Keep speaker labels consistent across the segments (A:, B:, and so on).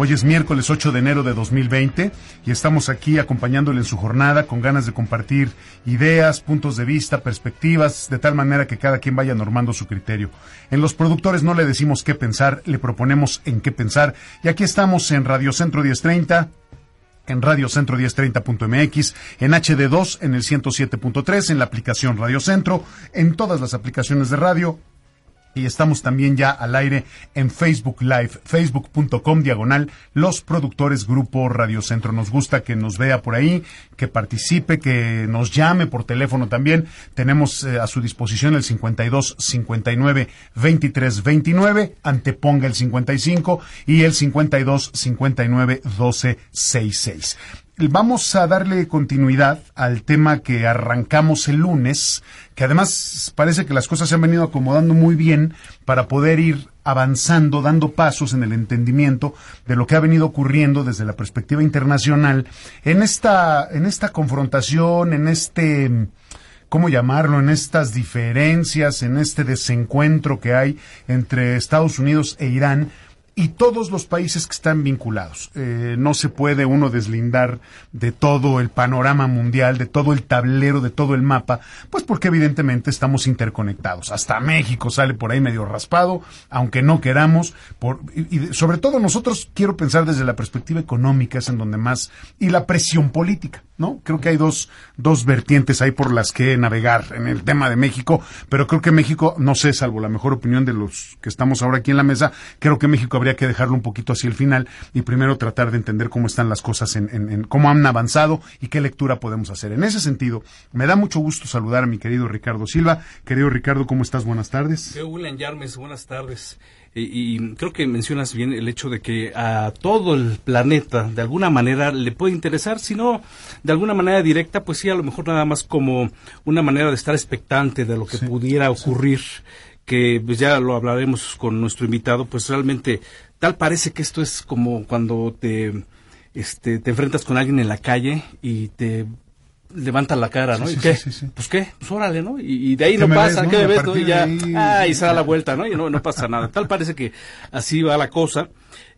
A: Hoy es miércoles 8 de enero de 2020 y estamos aquí acompañándole en su jornada con ganas de compartir ideas, puntos de vista, perspectivas, de tal manera que cada quien vaya normando su criterio. En los productores no le decimos qué pensar, le proponemos en qué pensar y aquí estamos en Radio Centro 1030 en Radio Centro 1030.mx, en HD2 en el 107.3, en la aplicación Radio Centro, en todas las aplicaciones de radio, y estamos también ya al aire en Facebook Live, facebook.com diagonal Los Productores Grupo Radio Centro. Nos gusta que nos vea por ahí, que participe, que nos llame por teléfono también. Tenemos eh, a su disposición el 52 59 23 29, anteponga el 55 y el 52 59 12 66 vamos a darle continuidad al tema que arrancamos el lunes, que además parece que las cosas se han venido acomodando muy bien para poder ir avanzando, dando pasos en el entendimiento de lo que ha venido ocurriendo desde la perspectiva internacional en esta, en esta confrontación, en este, ¿cómo llamarlo?, en estas diferencias, en este desencuentro que hay entre Estados Unidos e Irán y todos los países que están vinculados. Eh, no se puede uno deslindar de todo el panorama mundial, de todo el tablero, de todo el mapa, pues porque evidentemente estamos interconectados. Hasta México sale por ahí medio raspado, aunque no queramos. Por, y, sobre todo nosotros quiero pensar desde la perspectiva económica, es en donde más, y la presión política, ¿no? Creo que hay dos, dos vertientes ahí por las que navegar en el tema de México, pero creo que México, no sé, salvo la mejor opinión de los que estamos ahora aquí en la mesa, creo que México habría que dejarlo un poquito hacia el final y primero tratar de entender cómo están las cosas, en, cómo han avanzado y qué lectura podemos hacer. En ese sentido, me da mucho gusto saludar a mi querido Ricardo Silva. Querido Ricardo, ¿cómo estás? Buenas tardes.
B: Buenas tardes. Y, creo que mencionas bien el hecho de que a todo el planeta de alguna manera le puede interesar, si no de alguna manera directa, pues sí, a lo mejor nada más como una manera de estar expectante de lo que pudiera ocurrir que pues ya lo hablaremos con nuestro invitado, pues realmente tal parece que esto es como cuando te, este, te enfrentas con alguien en la calle y te levanta la cara, ¿no? ¿Y qué? pues qué, pues órale, ¿no? Y, de ahí no pasa, ¿qué me ves? ¿no? Y ya, ah, y se da la vuelta, ¿no? Y no, no pasa nada. Tal parece que así va la cosa,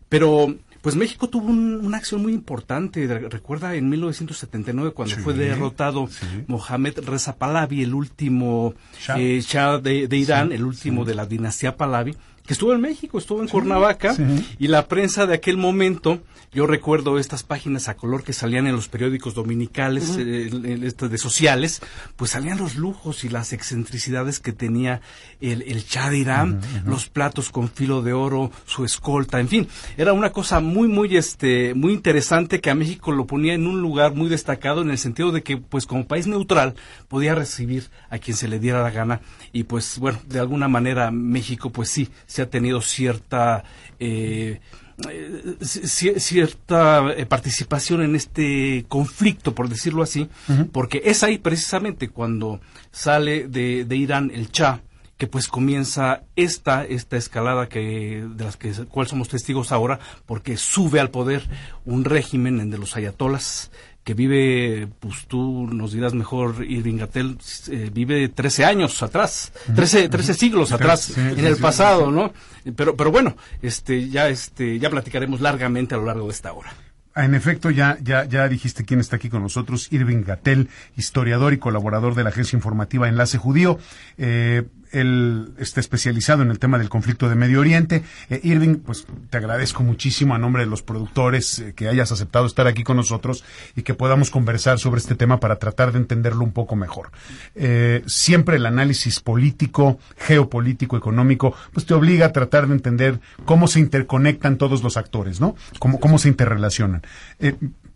B: pero pues México tuvo una acción muy importante. Recuerda en 1979 cuando fue derrotado Mohamed Reza Pahlavi, el último Shah, eh, de, Irán, el último de la dinastía Pahlavi que estuvo en México, estuvo en Cuernavaca, y la prensa de aquel momento, yo recuerdo estas páginas a color que salían en los periódicos dominicales, eh, de sociales, pues salían los lujos y las excentricidades que tenía el, el de Irán, los platos con filo de oro, su escolta, en fin, era una cosa muy, muy, este, muy interesante que a México lo ponía en un lugar muy destacado en el sentido de que, pues como país neutral, podía recibir a quien se le diera la gana, y pues bueno, de alguna manera México, pues sí, se ha tenido cierta eh, eh, cierta eh, participación en este conflicto, por decirlo así, porque es ahí precisamente cuando sale de, Irán el Cha, que pues comienza esta esta escalada que de las que cual somos testigos ahora porque sube al poder un régimen en de los ayatolas que vive, pues tú nos dirás mejor, Irving Gatel, eh, vive 13 años atrás, 13, 13 siglos atrás, en el pasado, ¿no? Pero, pero bueno, este, ya, este, ya platicaremos largamente a lo largo de esta hora.
A: En efecto, ya, ya, ya dijiste quién está aquí con nosotros, Irving Gatel, historiador y colaborador de la agencia informativa Enlace Judío. Eh, él está especializado en el tema del conflicto de Medio Oriente. Eh, Irving, pues te agradezco muchísimo a nombre de los productores eh, que hayas aceptado estar aquí con nosotros y que podamos conversar sobre este tema para tratar de entenderlo un poco mejor. Eh, siempre el análisis político, geopolítico, económico, pues te obliga a tratar de entender cómo se interconectan todos los actores, ¿no? Cómo, cómo se interrelacionan.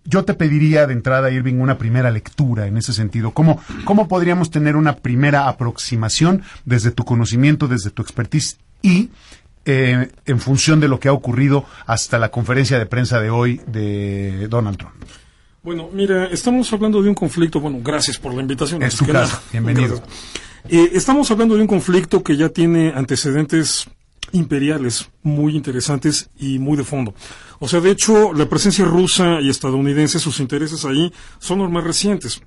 A: Yo te pediría de entrada, Irving, una primera lectura en ese sentido. ¿Cómo, ¿Cómo podríamos tener una primera aproximación desde tu conocimiento, desde tu expertise y eh, en función de lo que ha ocurrido hasta la conferencia de prensa de hoy de Donald Trump?
C: Bueno, mira, estamos hablando de un conflicto, bueno, gracias por la invitación.
A: Es tu casa, bienvenido.
C: Eh, estamos hablando de un conflicto que ya tiene antecedentes imperiales muy interesantes y muy de fondo. O sea, de hecho, la presencia rusa y estadounidense, sus intereses ahí son los más recientes.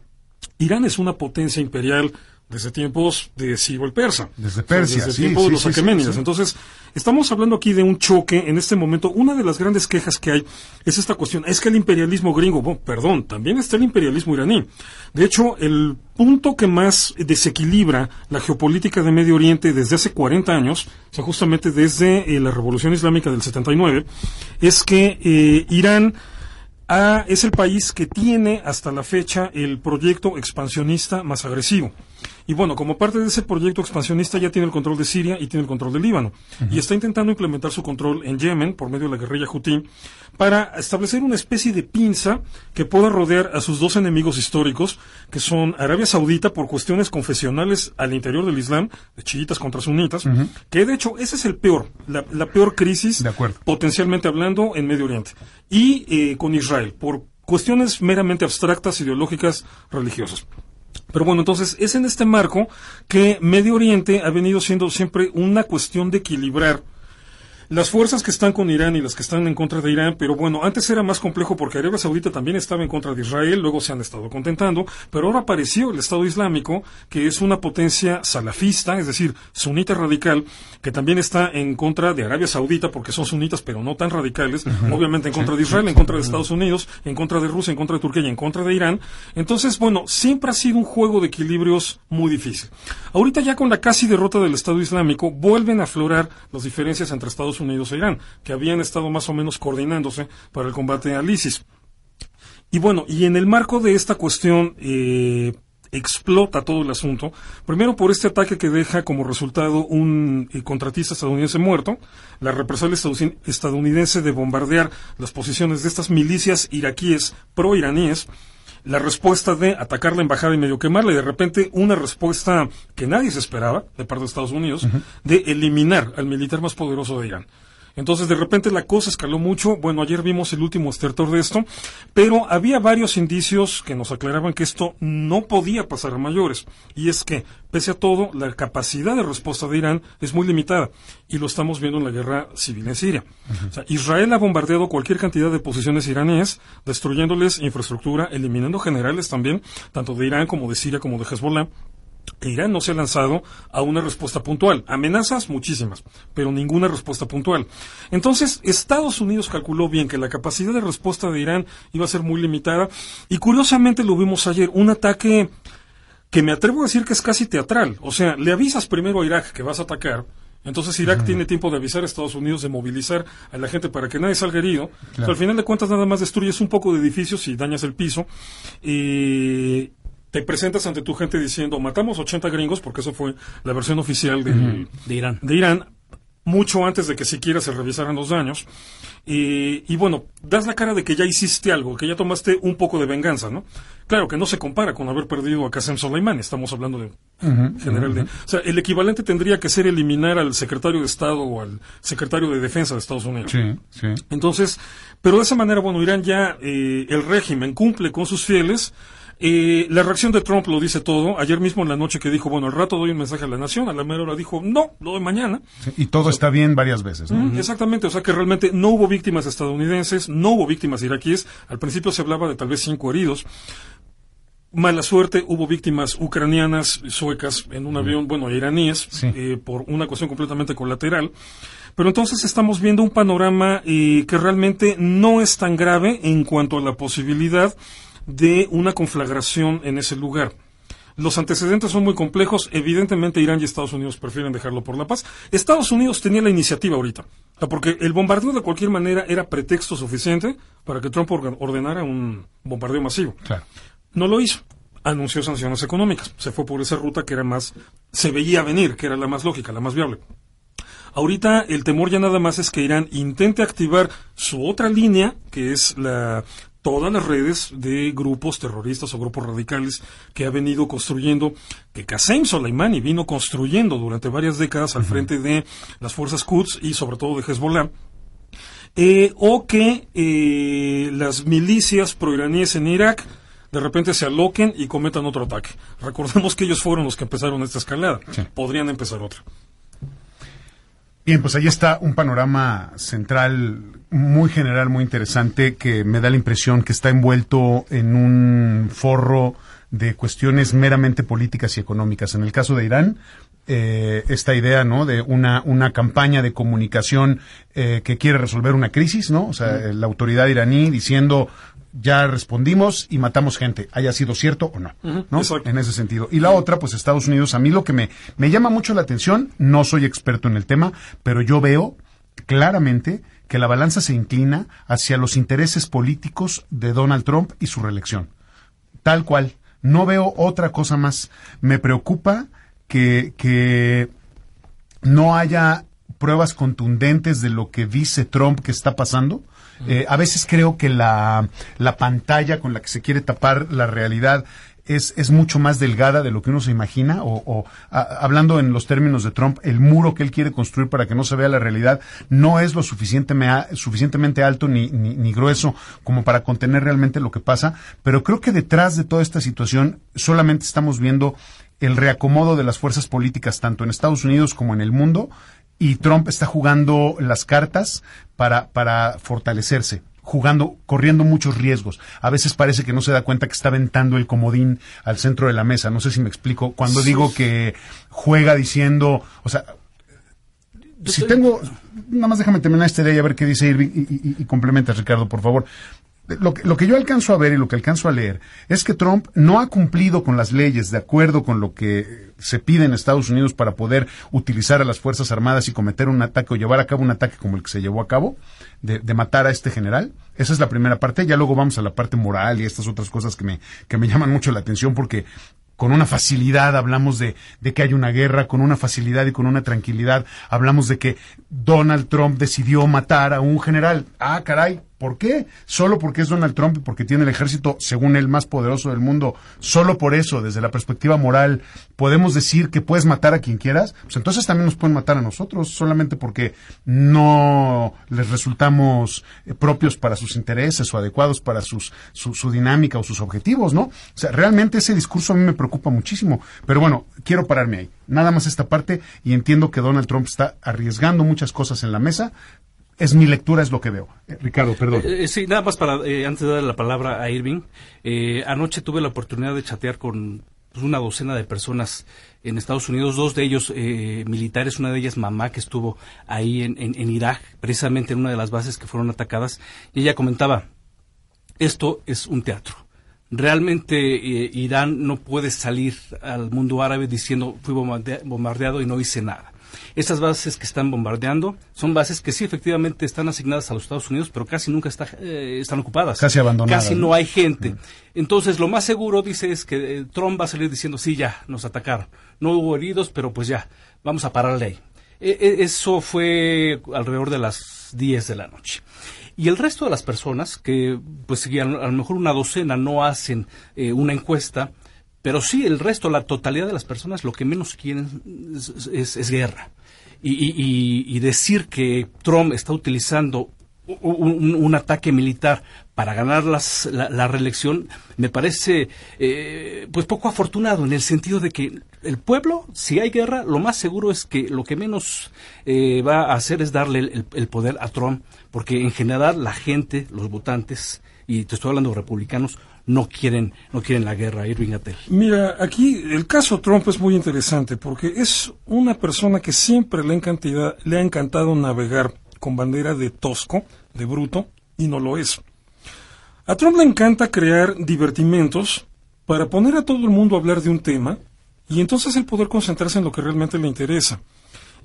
C: Irán es una potencia imperial desde tiempos de Ciro el Persa.
A: Desde Persia,
C: desde tiempos de los aqueménidas. Entonces, estamos hablando aquí de un choque en este momento. Una de las grandes quejas que hay es esta cuestión. Es que el imperialismo gringo, bueno, perdón, también está el imperialismo iraní. De hecho, el punto que más desequilibra la geopolítica de Medio Oriente desde hace 40 años, o sea, justamente desde eh, la Revolución Islámica del 79, es que eh, Irán es el país que tiene hasta la fecha el proyecto expansionista más agresivo. Y bueno, como parte de ese proyecto expansionista ya tiene el control de Siria y tiene el control del Líbano. Y está intentando implementar su control en Yemen por medio de la guerrilla Houthi para establecer una especie de pinza que pueda rodear a sus dos enemigos históricos, que son Arabia Saudita por cuestiones confesionales al interior del Islam, de chiitas contra sunitas, que de hecho ese es el peor, la, peor crisis, potencialmente hablando, en Medio Oriente. Y eh, con Israel, por cuestiones meramente abstractas, ideológicas, religiosas. Pero bueno, entonces es en este marco que Medio Oriente ha venido siendo siempre una cuestión de equilibrar las fuerzas que están con Irán y las que están en contra de Irán, pero bueno, antes era más complejo porque Arabia Saudita también estaba en contra de Israel, luego se han estado contentando, pero ahora apareció el Estado Islámico, que es una potencia salafista, es decir, sunita radical, que también está en contra de Arabia Saudita porque son sunitas, pero no tan radicales, obviamente en contra de Israel, en contra de Estados Unidos, en contra de Rusia, en contra de Turquía y en contra de Irán. Entonces, bueno, siempre ha sido un juego de equilibrios muy difícil. Ahorita ya con la casi derrota del Estado Islámico, vuelven a aflorar las diferencias entre Estados Unidos e Irán, que habían estado más o menos coordinándose para el combate al ISIS. Y bueno, y en el marco de esta cuestión eh, explota todo el asunto, primero por este ataque que deja como resultado un eh, contratista estadounidense muerto, la represalia estadounidense de bombardear las posiciones de estas milicias iraquíes pro-iraníes, la respuesta de atacar la embajada y medio quemarla, y de repente una respuesta que nadie se esperaba de parte de Estados Unidos, de eliminar al militar más poderoso de Irán. Entonces, de repente la cosa escaló mucho. Bueno, ayer vimos el último estertor de esto, pero había varios indicios que nos aclaraban que esto no podía pasar a mayores. Y es que, pese a todo, la capacidad de respuesta de Irán es muy limitada. Y lo estamos viendo en la guerra civil en Siria. o sea, Israel ha bombardeado cualquier cantidad de posiciones iraníes, destruyéndoles infraestructura, eliminando generales también, tanto de Irán como de Siria como de Hezbollah Irán no se ha lanzado a una respuesta puntual. Amenazas muchísimas, pero ninguna respuesta puntual. Entonces, Estados Unidos calculó bien que la capacidad de respuesta de Irán iba a ser muy limitada y curiosamente lo vimos ayer, un ataque que me atrevo a decir que es casi teatral. O sea, le avisas primero a Irak que vas a atacar, entonces Irak tiene tiempo de avisar a Estados Unidos, de movilizar a la gente para que nadie salga herido. al final de cuentas nada más destruyes un poco de edificios y dañas el piso. Y te presentas ante tu gente diciendo, matamos 80 gringos, porque eso fue la versión oficial de,
B: Irán.
C: de Irán, mucho antes de que siquiera se revisaran los daños. Y, bueno, das la cara de que ya hiciste algo, que ya tomaste un poco de venganza, ¿no? Claro que no se compara con haber perdido a Qasem Soleimani, estamos hablando de general de... O sea, el equivalente tendría que ser eliminar al secretario de Estado o al secretario de Defensa de Estados Unidos.
A: Sí, sí.
C: Entonces, pero de esa manera, bueno, Irán ya, eh, el régimen cumple con sus fieles, eh, la reacción de Trump lo dice todo. Ayer mismo en la noche que dijo, bueno, al rato doy un mensaje a la nación, a la mera hora dijo, no, lo doy mañana.
A: y todo está bien varias veces.
C: Exactamente, o sea que realmente no hubo víctimas estadounidenses, no hubo víctimas iraquíes. Al principio se hablaba de tal vez cinco heridos. Mala suerte, hubo víctimas ucranianas, suecas, en un avión, bueno, iraníes, eh, por una cuestión completamente colateral. Pero entonces estamos viendo un panorama eh, que realmente no es tan grave en cuanto a la posibilidad de una conflagración en ese lugar. Los antecedentes son muy complejos. Evidentemente, Irán y Estados Unidos prefieren dejarlo por la paz. Estados Unidos tenía la iniciativa ahorita, porque el bombardeo de cualquier manera era pretexto suficiente para que Trump ordenara un bombardeo masivo. No lo hizo. Anunció sanciones económicas. Se fue por esa ruta que era más, se veía venir, que era la más lógica, la más viable. Ahorita el temor ya nada más es que Irán intente activar su otra línea, que es la todas las redes de grupos terroristas o grupos radicales que ha venido construyendo, que Qasem Soleimani vino construyendo durante varias décadas al frente de las fuerzas Quds y sobre todo de Hezbollah. Eh, o que eh, las milicias proiraníes en Irak de repente se aloquen y cometan otro ataque. Recordemos que ellos fueron los que empezaron esta escalada. Podrían empezar otra.
A: Bien, pues ahí está un panorama central muy general, muy interesante, que me da la impresión que está envuelto en un forro de cuestiones meramente políticas y económicas. En el caso de Irán, eh, esta idea, ¿no? De una, una campaña de comunicación eh, que quiere resolver una crisis, ¿no? O sea, la autoridad iraní diciendo ya respondimos y matamos gente, haya sido cierto o no, ¿no? En ese sentido. Y la otra, pues Estados Unidos, a mí lo que me, me llama mucho la atención, no soy experto en el tema, pero yo veo claramente que la balanza se inclina hacia los intereses políticos de Donald Trump y su reelección. Tal cual. No veo otra cosa más. Me preocupa que, que no haya pruebas contundentes de lo que dice Trump que está pasando eh, a veces creo que la, la pantalla con la que se quiere tapar la realidad es, es, mucho más delgada de lo que uno se imagina, o, hablando en los términos de Trump, el muro que él quiere construir para que no se vea la realidad no es lo suficientemente, suficientemente alto ni, ni, ni, grueso como para contener realmente lo que pasa, pero creo que detrás de toda esta situación solamente estamos viendo el reacomodo de las fuerzas políticas tanto en Estados Unidos como en el mundo y Trump está jugando las cartas para, para fortalecerse jugando, corriendo muchos riesgos. A veces parece que no se da cuenta que está aventando el comodín al centro de la mesa. No sé si me explico. Cuando digo que juega diciendo, o sea, si tengo, nada más déjame terminar esta idea y a ver qué dice Irving y, y complementa, Ricardo, por favor lo que, lo que yo alcanzo a ver y lo que alcanzo a leer es que Trump no ha cumplido con las leyes de acuerdo con lo que se pide en Estados Unidos para poder utilizar a las Fuerzas Armadas y cometer un ataque o llevar a cabo un ataque como el que se llevó a cabo, de, de matar a este general. Esa es la primera parte. Ya luego vamos a la parte moral y estas otras cosas que me, que me llaman mucho la atención porque con una facilidad hablamos de, de, que hay una guerra, con una facilidad y con una tranquilidad hablamos de que Donald Trump decidió matar a un general. Ah, caray, ¿Por qué? Solo porque es Donald Trump y porque tiene el ejército, según él, más poderoso del mundo. Solo por eso, desde la perspectiva moral, podemos decir que puedes matar a quien quieras. Pues entonces también nos pueden matar a nosotros, solamente porque no les resultamos eh, propios para sus intereses o adecuados para sus, su, su dinámica o sus objetivos, ¿no? O sea, realmente ese discurso a mí me preocupa muchísimo. Pero bueno, quiero pararme ahí. Nada más esta parte y entiendo que Donald Trump está arriesgando muchas cosas en la mesa, es mi lectura, es lo que veo. Eh, Ricardo, perdón.
B: Eh, sí, nada más para, eh, antes de darle la palabra a Irving, anoche tuve la oportunidad de chatear con pues, una docena de personas en Estados Unidos, dos de ellos militares, una de ellas mamá que estuvo ahí en, en, Irak, precisamente en una de las bases que fueron atacadas, y ella comentaba, esto es un teatro. Realmente Irán no puede salir al mundo árabe diciendo fui bombardeado y no hice nada estas bases que están bombardeando son bases que sí efectivamente están asignadas a los Estados Unidos, pero casi nunca eh, están ocupadas.
A: Casi abandonadas.
B: Casi no hay gente. Entonces, lo más seguro, dice, es que eh, Trump va a salir diciendo, sí, ya, nos atacaron. No hubo heridos, pero pues ya, vamos a pararle ahí. E, e, eso fue alrededor de las 10 de la noche. Y el resto de las personas, que pues a lo mejor una docena no hacen eh, una encuesta, pero sí, el resto, la totalidad de las personas lo que menos quieren es, guerra. Y, decir que Trump está utilizando un, ataque militar para ganar la, reelección me parece eh, pues poco afortunado en el sentido de que el pueblo, si hay guerra, lo más seguro es que lo que menos eh, va a hacer es darle el, el, poder a Trump, porque en general la gente, los votantes, y te estoy hablando de republicanos, no quieren, no quieren la guerra, Irving Atel.
C: Mira, aquí el caso Trump es muy interesante porque es una persona que siempre le ha, le ha encantado navegar con bandera de tosco, de bruto, y no lo es. A Trump le encanta crear divertimentos para poner a todo el mundo a hablar de un tema y entonces el poder concentrarse en lo que realmente le interesa.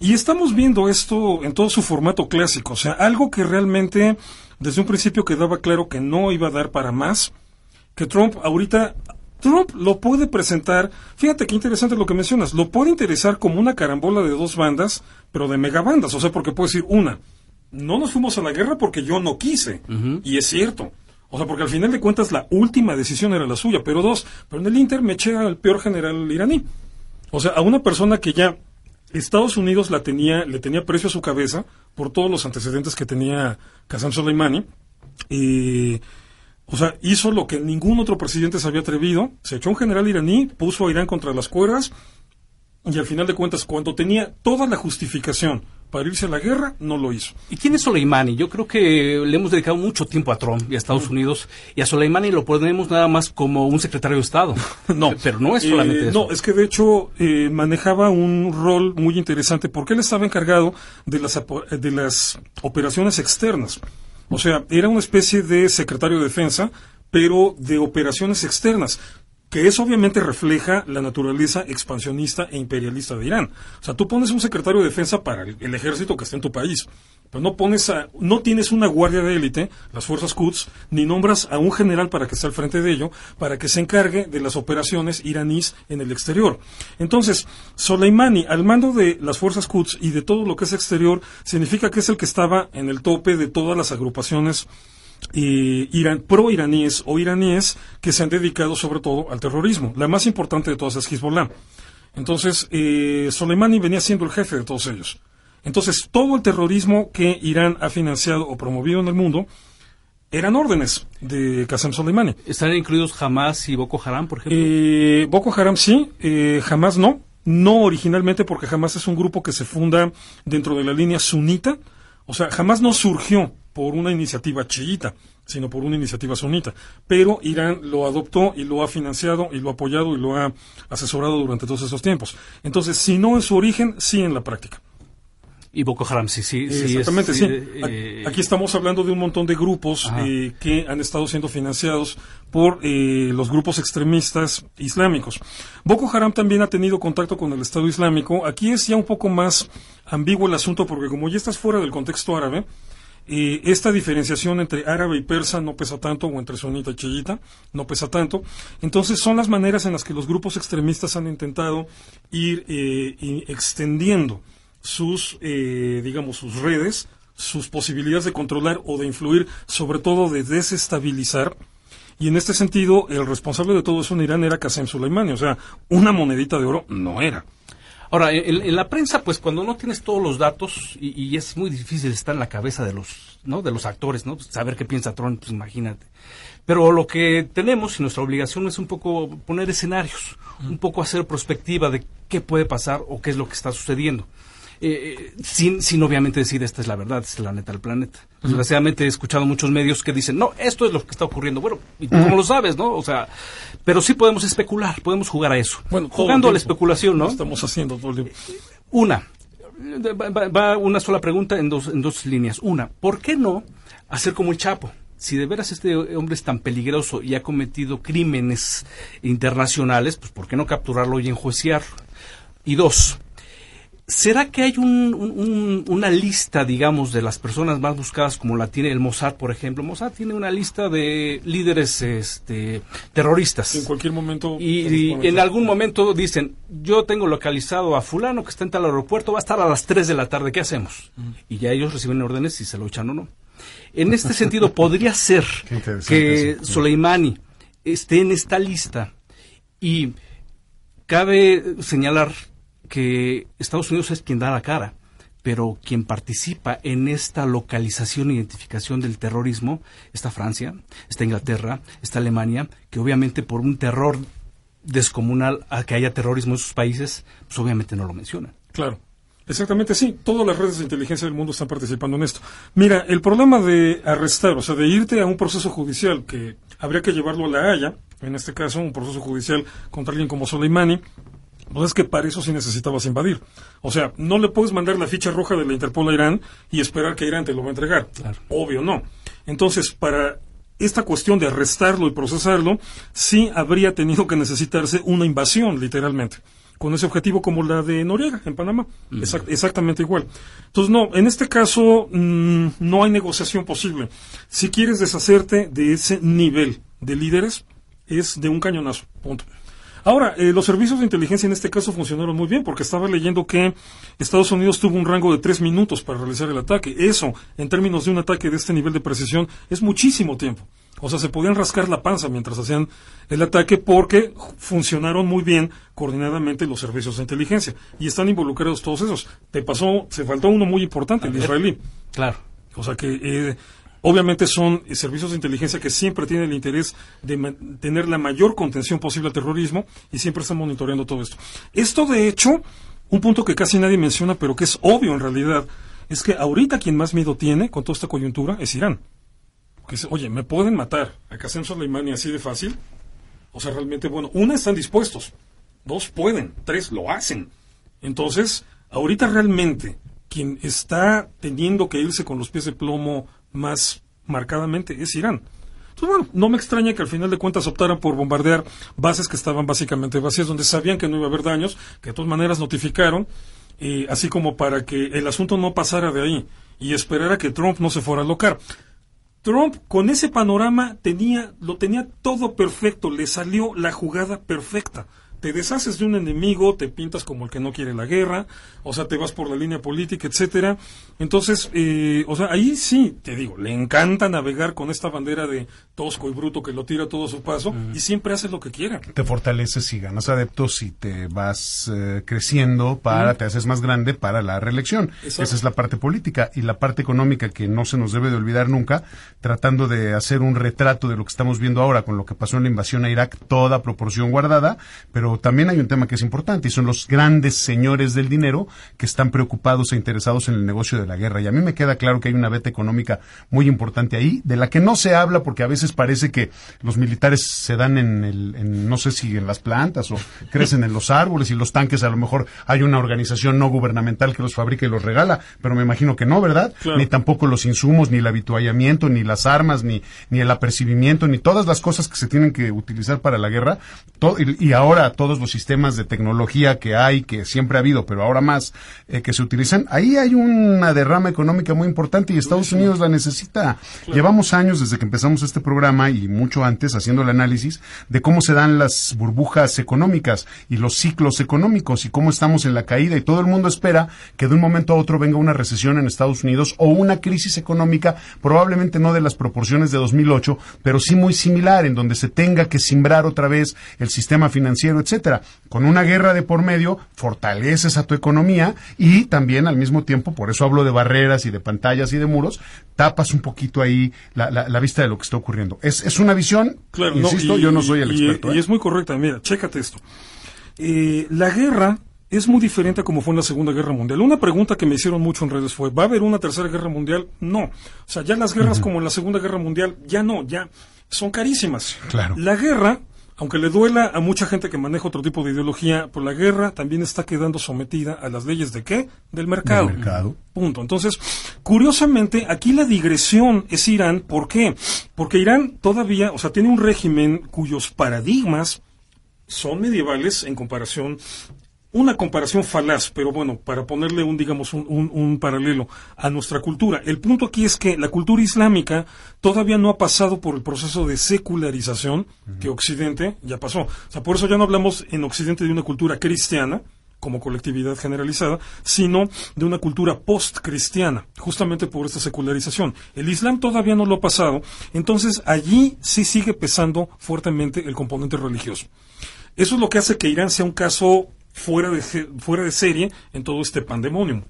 C: Y estamos viendo esto en todo su formato clásico, o sea, algo que realmente desde un principio quedaba claro que no iba a dar para más, que Trump ahorita Trump lo puede presentar, fíjate qué interesante lo que mencionas, lo puede interesar como una carambola de dos bandas, pero de megabandas, o sea, porque puede decir una, no nos fuimos a la guerra porque yo no quise, y es cierto. O sea, porque al final de cuentas la última decisión era la suya, pero dos, pero en el Inter me eché al peor general iraní. O sea, a una persona que ya Estados Unidos la tenía, le tenía precio a su cabeza por todos los antecedentes que tenía Qasem Soleimani. Y, o sea, hizo lo que ningún otro presidente se había atrevido. Se echó un general iraní, puso a Irán contra las cuerdas y al final de cuentas, cuando tenía toda la justificación para irse a la guerra, no lo hizo.
B: ¿Y quién es Soleimani? Yo creo que le hemos dedicado mucho tiempo a Trump y a Estados Unidos, y a Soleimani lo ponemos nada más como un secretario de Estado.
C: no,
B: pero no es solamente
C: eh,
B: eso.
C: No, es que de hecho eh, manejaba un rol muy interesante porque él estaba encargado de las, de las operaciones externas. O sea, era una especie de secretario de defensa, pero de operaciones externas que eso obviamente refleja la naturaleza expansionista e imperialista de Irán. O sea, tú pones un secretario de defensa para el, ejército que está en tu país, pero no pones a, no tienes una guardia de élite, las fuerzas Quds, ni nombras a un general para que esté al frente de ello, para que se encargue de las operaciones iraníes en el exterior. Entonces, Soleimani, al mando de las fuerzas Quds y de todo lo que es exterior, significa que es el que estaba en el tope de todas las agrupaciones Irán, pro-iraníes o iraníes que se han dedicado sobre todo al terrorismo. La más importante de todas es Hezbollah. Entonces, eh, Soleimani venía siendo el jefe de todos ellos. Entonces, todo el terrorismo que Irán ha financiado o promovido en el mundo eran órdenes de Qasem Soleimani.
B: ¿Están incluidos Hamas y Boko Haram, por ejemplo?
C: Eh, Boko Haram sí, eh, Hamas no. No originalmente porque Hamas es un grupo que se funda dentro de la línea sunita. O sea, Hamas no surgió por una iniciativa chiita, sino por una iniciativa sunita. Pero Irán lo adoptó y lo ha financiado y lo ha apoyado y lo ha asesorado durante todos esos tiempos. Entonces, si no en su origen, sí en la práctica.
B: Y Boko Haram, sí, sí.
C: Exactamente, sí. Eh, Aquí estamos hablando de un montón de grupos eh, que han estado siendo financiados por eh, los grupos extremistas islámicos. Boko Haram también ha tenido contacto con el Estado Islámico. Aquí es ya un poco más ambiguo el asunto porque como ya estás fuera del contexto árabe, esta diferenciación entre árabe y persa no pesa tanto, o entre sunita y chiita, no pesa tanto. Entonces son las maneras en las que los grupos extremistas han intentado ir eh, extendiendo sus, eh, digamos, sus redes, sus posibilidades de controlar o de influir, sobre todo de desestabilizar. Y en este sentido, el responsable de todo eso en Irán era Qasem Soleimani, o sea, una monedita de oro no era.
B: Ahora, en, la prensa, pues cuando no tienes todos los datos y, es muy difícil estar en la cabeza de los, ¿no? De los actores, ¿no? Saber qué piensa Trump, pues imagínate. Pero lo que tenemos y nuestra obligación es un poco poner escenarios, un poco hacer perspectiva de qué puede pasar o qué es lo que está sucediendo. Eh, sin, sin obviamente decir esta es la verdad, esta es la neta del planeta. Desgraciadamente he escuchado muchos medios que dicen, no, esto es lo que está ocurriendo. Bueno, y tú cómo lo sabes, ¿no? O sea, pero sí podemos especular, podemos jugar a eso. Bueno, jugando a la especulación, ¿no?
C: Estamos haciendo todo el
B: Una, va, una sola pregunta en dos, en dos líneas. Una, ¿por qué no hacer como el Chapo? si de veras este hombre es tan peligroso y ha cometido crímenes internacionales, pues ¿por qué no capturarlo y enjuiciarlo? Y dos, ¿Será que hay una lista, digamos, de las personas más buscadas como la tiene el Mossad, por ejemplo? Mossad tiene una lista de líderes este, terroristas.
C: En cualquier momento.
B: Y, en algún momento dicen, yo tengo localizado a fulano que está en tal aeropuerto, va a estar a las 3 de la tarde, ¿qué hacemos? Y ya ellos reciben órdenes si se lo echan o no. En este sentido, podría ser que Soleimani esté en esta lista y cabe señalar que Estados Unidos es quien da la cara, pero quien participa en esta localización e identificación del terrorismo está Francia, está Inglaterra, está Alemania, que obviamente por un terror descomunal a que haya terrorismo en sus países, pues obviamente no lo mencionan.
C: Claro. Exactamente, sí. Todas las redes de inteligencia del mundo están participando en esto. Mira, el problema de arrestar, o sea, de irte a un proceso judicial que habría que llevarlo a la Haya, en este caso un proceso judicial contra alguien como Soleimani, pues es que para eso sí necesitabas invadir. O sea, no le puedes mandar la ficha roja de la Interpol a Irán y esperar que Irán te lo va a entregar. Obvio no. Entonces, para esta cuestión de arrestarlo y procesarlo, sí habría tenido que necesitarse una invasión, literalmente con ese objetivo como la de Noriega en Panamá. exactamente igual. Entonces, no, en este caso mm, no hay negociación posible. Si quieres deshacerte de ese nivel de líderes, es de un cañonazo. Punto. Ahora, eh, los servicios de inteligencia en este caso funcionaron muy bien porque estaba leyendo que Estados Unidos tuvo un rango de tres minutos para realizar el ataque. Eso, en términos de un ataque de este nivel de precisión, es muchísimo tiempo. O sea, se podían rascar la panza mientras hacían el ataque porque funcionaron muy bien coordinadamente los servicios de inteligencia. Y están involucrados todos esos. Te pasó, se faltó uno muy importante, el israelí.
B: Claro.
C: O sea que eh, obviamente son servicios de inteligencia que siempre tienen el interés de tener la mayor contención posible al terrorismo y siempre están monitoreando todo esto. Esto, de hecho, un punto que casi nadie menciona, pero que es obvio en realidad, es que ahorita quien más miedo tiene con toda esta coyuntura es Irán. Porque oye, ¿me pueden matar a Qasem Soleimani así de fácil? O sea, realmente, bueno, una, están dispuestos. Dos, pueden. Tres, lo hacen. Entonces, ahorita realmente, quien está teniendo que irse con los pies de plomo más marcadamente es Irán. Entonces, bueno, no me extraña que al final de cuentas optaran por bombardear bases que estaban básicamente vacías, donde sabían que no iba a haber daños, que de todas maneras notificaron, eh, así como para que el asunto no pasara de ahí y esperara que Trump no se fuera a locar. Trump con ese panorama tenía, lo tenía todo perfecto, le salió la jugada perfecta te deshaces de un enemigo, te pintas como el que no quiere la guerra, o sea, te vas por la línea política, etcétera. Entonces, eh, o sea, ahí sí, te digo, le encanta navegar con esta bandera de tosco y bruto que lo tira todo a su paso y siempre hace lo que quiera.
A: Te fortaleces y ganas adeptos y te vas eh, creciendo para, te haces más grande para la reelección. Esa es la parte política y la parte económica que no se nos debe de olvidar nunca, tratando de hacer un retrato de lo que estamos viendo ahora con lo que pasó en la invasión a Irak, toda proporción guardada, pero también hay un tema que es importante y son los grandes señores del dinero que están preocupados e interesados en el negocio de la guerra. Y a mí me queda claro que hay una beta económica muy importante ahí, de la que no se habla porque a veces parece que los militares se dan en, el, no sé si en las plantas o crecen en los árboles y los tanques a lo mejor hay una organización no gubernamental que los fabrica y los regala, pero me imagino que no, ¿verdad? Ni tampoco los insumos, ni el habituallamiento, ni las armas, ni, ni el apercibimiento, ni todas las cosas que se tienen que utilizar para la guerra. y, y ahora todos los sistemas de tecnología que hay, que siempre ha habido, pero ahora más eh, que se utilizan, ahí hay una derrama económica muy importante y Estados Unidos la necesita. Llevamos años desde que empezamos este programa y mucho antes haciendo el análisis de cómo se dan las burbujas económicas y los ciclos económicos y cómo estamos en la caída y todo el mundo espera que de un momento a otro venga una recesión en Estados Unidos o una crisis económica, probablemente no de las proporciones de 2008, pero sí muy similar, en donde se tenga que simbrar otra vez el sistema financiero, etc etcétera. Con una guerra de por medio, fortaleces a tu economía y también al mismo tiempo, por eso hablo de barreras y de pantallas y de muros, tapas un poquito ahí la, la, vista de lo que está ocurriendo. Es, es una visión, claro, insisto, yo no soy el experto.
C: Y, ¿eh? es muy correcta, mira, chécate esto. Eh, la guerra es muy diferente a como fue en la Segunda Guerra Mundial. Una pregunta que me hicieron mucho en redes fue, ¿va a haber una Tercera Guerra Mundial? No. O sea, ya las guerras como en la Segunda Guerra Mundial, ya no, ya son carísimas.
A: Claro.
C: La guerra aunque le duela a mucha gente que maneja otro tipo de ideología, por la guerra también está quedando sometida a las leyes de qué? Del mercado.
A: Del mercado.
C: Punto. Entonces, curiosamente, aquí la digresión es Irán. ¿Por qué? Porque Irán todavía, o sea, tiene un régimen cuyos paradigmas son medievales en comparación una comparación falaz, pero bueno, para ponerle un, digamos, un, paralelo a nuestra cultura. El punto aquí es que la cultura islámica todavía no ha pasado por el proceso de secularización que Occidente ya pasó. O sea, por eso ya no hablamos en Occidente de una cultura cristiana, como colectividad generalizada, sino de una cultura post-cristiana, justamente por esta secularización. El Islam todavía no lo ha pasado, entonces allí sí sigue pesando fuertemente el componente religioso. Eso es lo que hace que Irán sea un caso fuera de, fuera de serie en todo este pandemonio.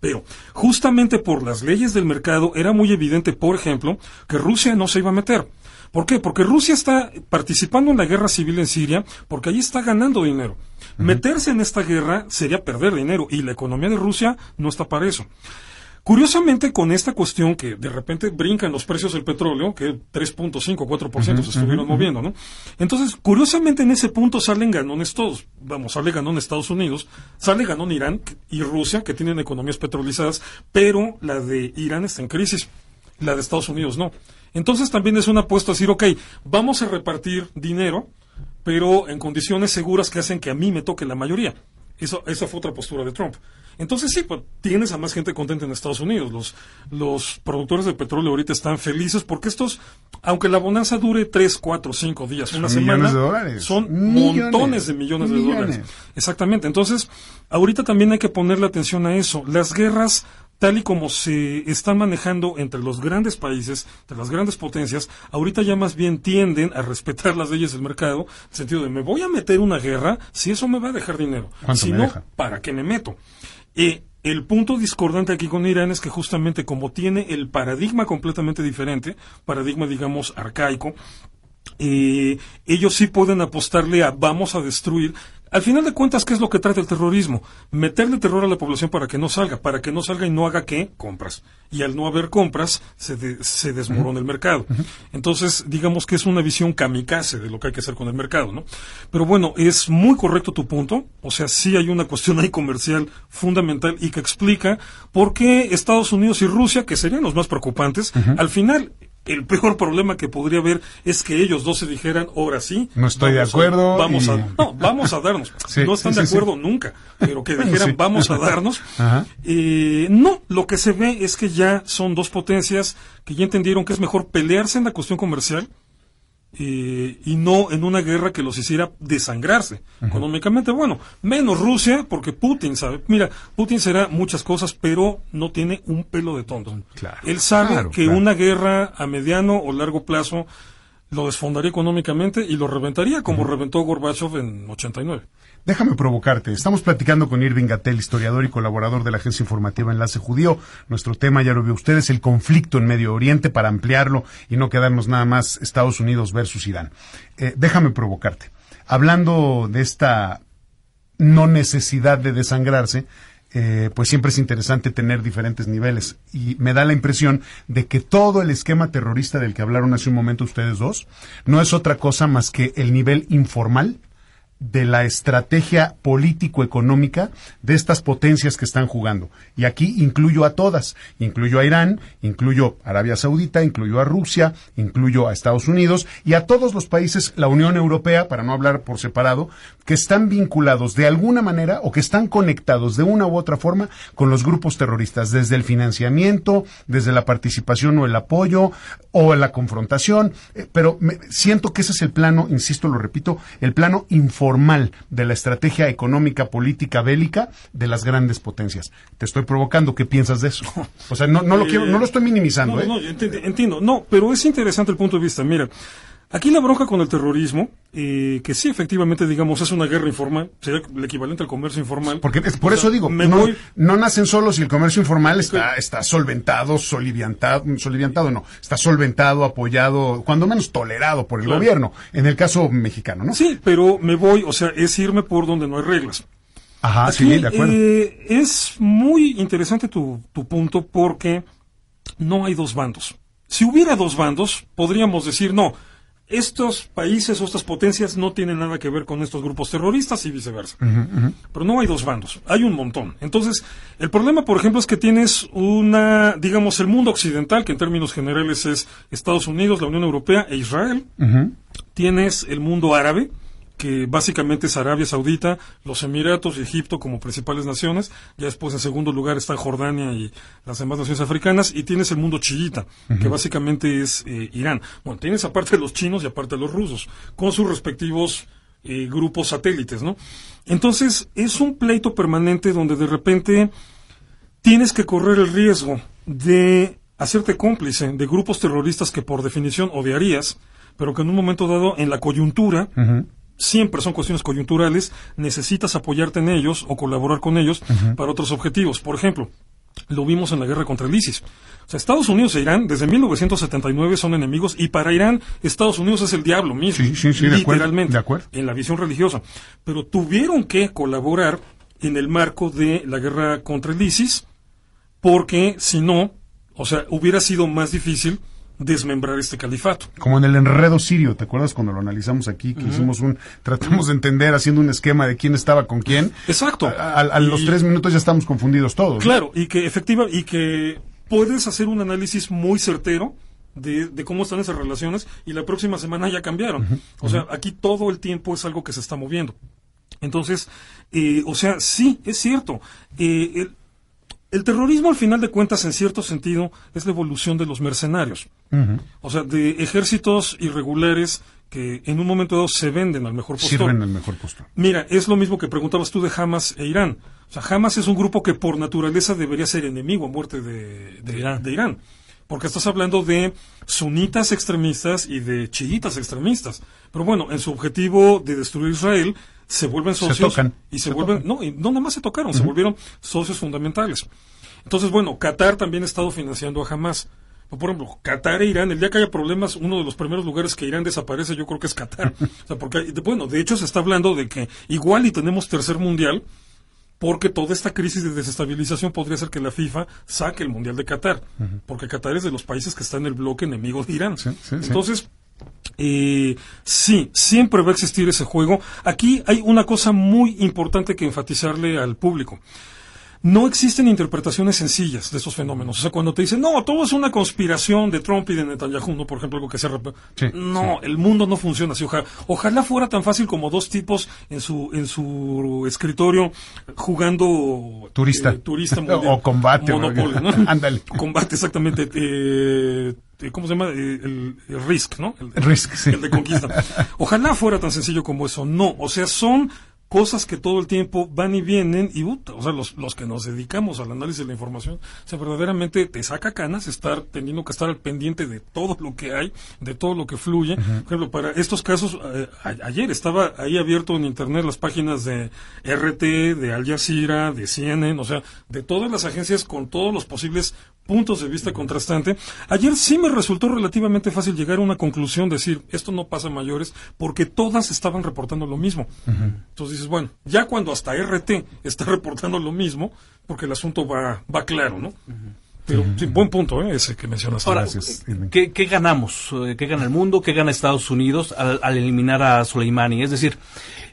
C: Pero justamente por las leyes del mercado era muy evidente, por ejemplo, que Rusia no se iba a meter. ¿Por qué? Porque Rusia está participando en la guerra civil en Siria porque ahí está ganando dinero. Meterse en esta guerra sería perder dinero y la economía de Rusia no está para eso. Curiosamente, con esta cuestión que de repente brincan los precios del petróleo, que 3.5, 4% se estuvieron moviendo, ¿no? Entonces, curiosamente en ese punto salen ganones todos. Vamos, sale ganón Estados Unidos, sale ganón Irán y Rusia, que tienen economías petrolizadas, pero la de Irán está en crisis, la de Estados Unidos no. Entonces también es una apuesta a decir, ok, vamos a repartir dinero, pero en condiciones seguras que hacen que a mí me toque la mayoría. Eso, esa fue otra postura de Trump. Entonces sí, pues, tienes a más gente contenta en Estados Unidos. Los, los productores de petróleo ahorita están felices porque estos, aunque la bonanza dure 3, 4, 5 días, una semana, son montones de millones, de dólares. Exactamente. Entonces, ahorita también hay que ponerle atención a eso. Las guerras tal y como se están manejando entre los grandes países, entre las grandes potencias, ahorita ya más bien tienden a respetar las leyes del mercado, en el sentido de me voy a meter una guerra si eso me va a dejar dinero. Si no, ¿para qué me meto? Eh, el punto discordante aquí con Irán es que justamente como tiene el paradigma completamente diferente, paradigma digamos arcaico, eh, ellos sí pueden apostarle a vamos a destruir al final de cuentas, ¿qué es lo que trata el terrorismo? Meterle terror a la población para que no salga, para que no salga y no haga qué? Compras. Y al no haber compras, se, se desmorona el mercado. Entonces, digamos que es una visión kamikaze de lo que hay que hacer con el mercado, ¿no? Pero bueno, es muy correcto tu punto. O sea, sí hay una cuestión ahí comercial fundamental y que explica por qué Estados Unidos y Rusia, que serían los más preocupantes, al final el peor problema que podría haber es que ellos dos se dijeran, ahora sí.
A: No estoy de acuerdo.
C: vamos a, no, vamos a darnos. no están de acuerdo nunca, pero que dijeran, vamos a darnos. Eh, no, lo que se ve es que ya son dos potencias que ya entendieron que es mejor pelearse en la cuestión comercial eh, y no en una guerra que los hiciera desangrarse económicamente. Bueno, menos Rusia, porque Putin sabe, mira, Putin será muchas cosas, pero no tiene un pelo de tonto. Él sabe que una guerra a mediano o largo plazo lo desfondaría económicamente y lo reventaría como reventó Gorbachev en 89.
A: Déjame provocarte. Estamos platicando con Irving Gatel, historiador y colaborador de la agencia informativa Enlace Judío. Nuestro tema, ya lo vio ustedes, el conflicto en Medio Oriente para ampliarlo y no quedarnos nada más Estados Unidos versus Irán. Eh, déjame provocarte. Hablando de esta no necesidad de desangrarse, eh, pues siempre es interesante tener diferentes niveles. Y me da la impresión de que todo el esquema terrorista del que hablaron hace un momento ustedes dos no es otra cosa más que el nivel informal de la estrategia político-económica de estas potencias que están jugando. Y aquí incluyo a todas, incluyo a Irán, incluyo a Arabia Saudita, incluyo a Rusia, incluyo a Estados Unidos y a todos los países, la Unión Europea, para no hablar por separado, que están vinculados de alguna manera o que están conectados de una u otra forma con los grupos terroristas, desde el financiamiento, desde la participación o el apoyo o la confrontación. Eh, pero siento que ese es el plano, insisto, lo repito, el plano informal de la estrategia económica, política, bélica de las grandes potencias. Te estoy provocando, ¿qué piensas de eso? O sea, no, no lo quiero, no lo estoy minimizando.
C: No,
A: ¿eh?
C: no, entiendo, no, pero es interesante el punto de vista. Mira, Aquí la bronca con el terrorismo, eh, que sí, efectivamente, digamos, es una guerra informal, sería el equivalente al comercio informal.
A: Porque por eso digo, no, no, nacen solos y el comercio informal está, está solventado, soliviantado, soliviantado no, está solventado, apoyado, cuando menos tolerado por el gobierno, en el caso mexicano, ¿no?
C: Sí, pero me voy, o sea, es irme por donde no hay reglas.
A: Ajá, sí, de acuerdo.
C: Eh, es muy interesante tu, tu punto porque no hay dos bandos. Si hubiera dos bandos, podríamos decir, no, estos países o estas potencias no tienen nada que ver con estos grupos terroristas y viceversa. Pero no hay dos bandos, hay un montón. Entonces, el problema, por ejemplo, es que tienes una, digamos, el mundo occidental, que en términos generales es Estados Unidos, la Unión Europea e Israel. Tienes el mundo árabe, que básicamente es Arabia Saudita, los Emiratos y Egipto como principales naciones. Ya después, en segundo lugar, está Jordania y las demás naciones africanas. Y tienes el mundo chiita, que básicamente es eh, Irán. Bueno, tienes aparte los chinos y aparte los rusos, con sus respectivos eh, grupos satélites, ¿no? Entonces, es un pleito permanente donde de repente tienes que correr el riesgo de hacerte cómplice de grupos terroristas que por definición odiarías, pero que en un momento dado, en la coyuntura, siempre son cuestiones coyunturales, necesitas apoyarte en ellos o colaborar con ellos para otros objetivos. Por ejemplo, lo vimos en la guerra contra el ISIS. O sea, Estados Unidos e Irán desde 1979 son enemigos y para Irán Estados Unidos es el diablo mismo,
A: sí, sí, sí, literalmente,
C: de acuerdo. en la visión religiosa. Pero tuvieron que colaborar en el marco de la guerra contra el ISIS porque si no, o sea, hubiera sido más difícil desmembrar este califato.
A: Como en el enredo sirio, ¿te acuerdas cuando lo analizamos aquí? Que hicimos un, tratamos de entender haciendo un esquema de quién estaba con quién.
C: Exacto.
A: A, los tres minutos ya estamos confundidos todos.
C: Claro, y que efectiva, y que puedes hacer un análisis muy certero de, cómo están esas relaciones y la próxima semana ya cambiaron. O sea, aquí todo el tiempo es algo que se está moviendo. Entonces, eh, o sea, sí, es cierto. Eh, el terrorismo, al final de cuentas, en cierto sentido, es la evolución de los mercenarios. O sea, de ejércitos irregulares que en un momento dado se venden al mejor postor.
A: Sirven al mejor postor.
C: Mira, es lo mismo que preguntabas tú de Hamas e Irán. O sea, Hamas es un grupo que por naturaleza debería ser enemigo a muerte de, de,
B: Irán.
C: de Irán. Porque estás hablando de sunitas extremistas y de chiitas extremistas. Pero bueno, en su objetivo de destruir Israel, se vuelven
A: Se
C: socios
A: tocan.
C: y se,
A: Se
C: vuelven,
A: tocan.
C: no, y no nada más se tocaron, se volvieron socios fundamentales. Entonces, bueno, Qatar también ha estado financiando a Hamas. Por ejemplo, Qatar e Irán, el día que haya problemas, uno de los primeros lugares que Irán desaparece, yo creo que es Qatar. O sea, porque, bueno, de hecho se está hablando de que igual y tenemos tercer mundial, porque toda esta crisis de desestabilización podría ser que la FIFA saque el mundial de Qatar, porque Qatar es de los países que está en el bloque enemigo de Irán.
A: Sí, sí, sí.
C: Eh, sí, siempre va a existir ese juego. Aquí hay una cosa muy importante que enfatizarle al público. No existen interpretaciones sencillas de estos fenómenos. O sea, cuando te dicen, no, todo es una conspiración de Trump y de Netanyahu, ¿no? Por ejemplo, algo que se...
A: Sí,
C: no, el mundo no funciona así. Ojalá, ojalá fuera tan fácil como dos tipos en su, en su escritorio jugando...
A: Turista.
C: eh, turista mundial.
A: O combate. Ándale.
C: Combate, exactamente. eh, ¿Cómo se llama? Eh, el, el Risk, ¿no? El,
A: Risk, sí.
C: el de conquista. Ojalá fuera tan sencillo como eso. No, o sea, son cosas que todo el tiempo van y vienen y, puta, o sea, los, los que nos dedicamos al análisis de la información, o sea, verdaderamente te saca canas estar teniendo que estar al pendiente de todo lo que hay, de todo lo que fluye. Por ejemplo, para estos casos, eh, a- ayer estaba ahí abierto en internet las páginas de RT, de Al Jazeera, de CNN, o sea, de todas las agencias con todos los posibles puntos de vista contrastante. Ayer sí me resultó relativamente fácil llegar a una conclusión, decir, esto no pasa a mayores, porque todas estaban reportando lo mismo. Entonces dices, bueno, ya cuando hasta RT está reportando lo mismo, porque el asunto va, va claro, ¿no? Pero sí, buen punto, ¿eh? ese que mencionaste.
B: Ahora,
A: Gracias, Irving.
B: ¿qué, qué ganamos? Eh, ¿Qué gana el mundo? ¿Qué gana Estados Unidos al, al eliminar a Soleimani? Es decir,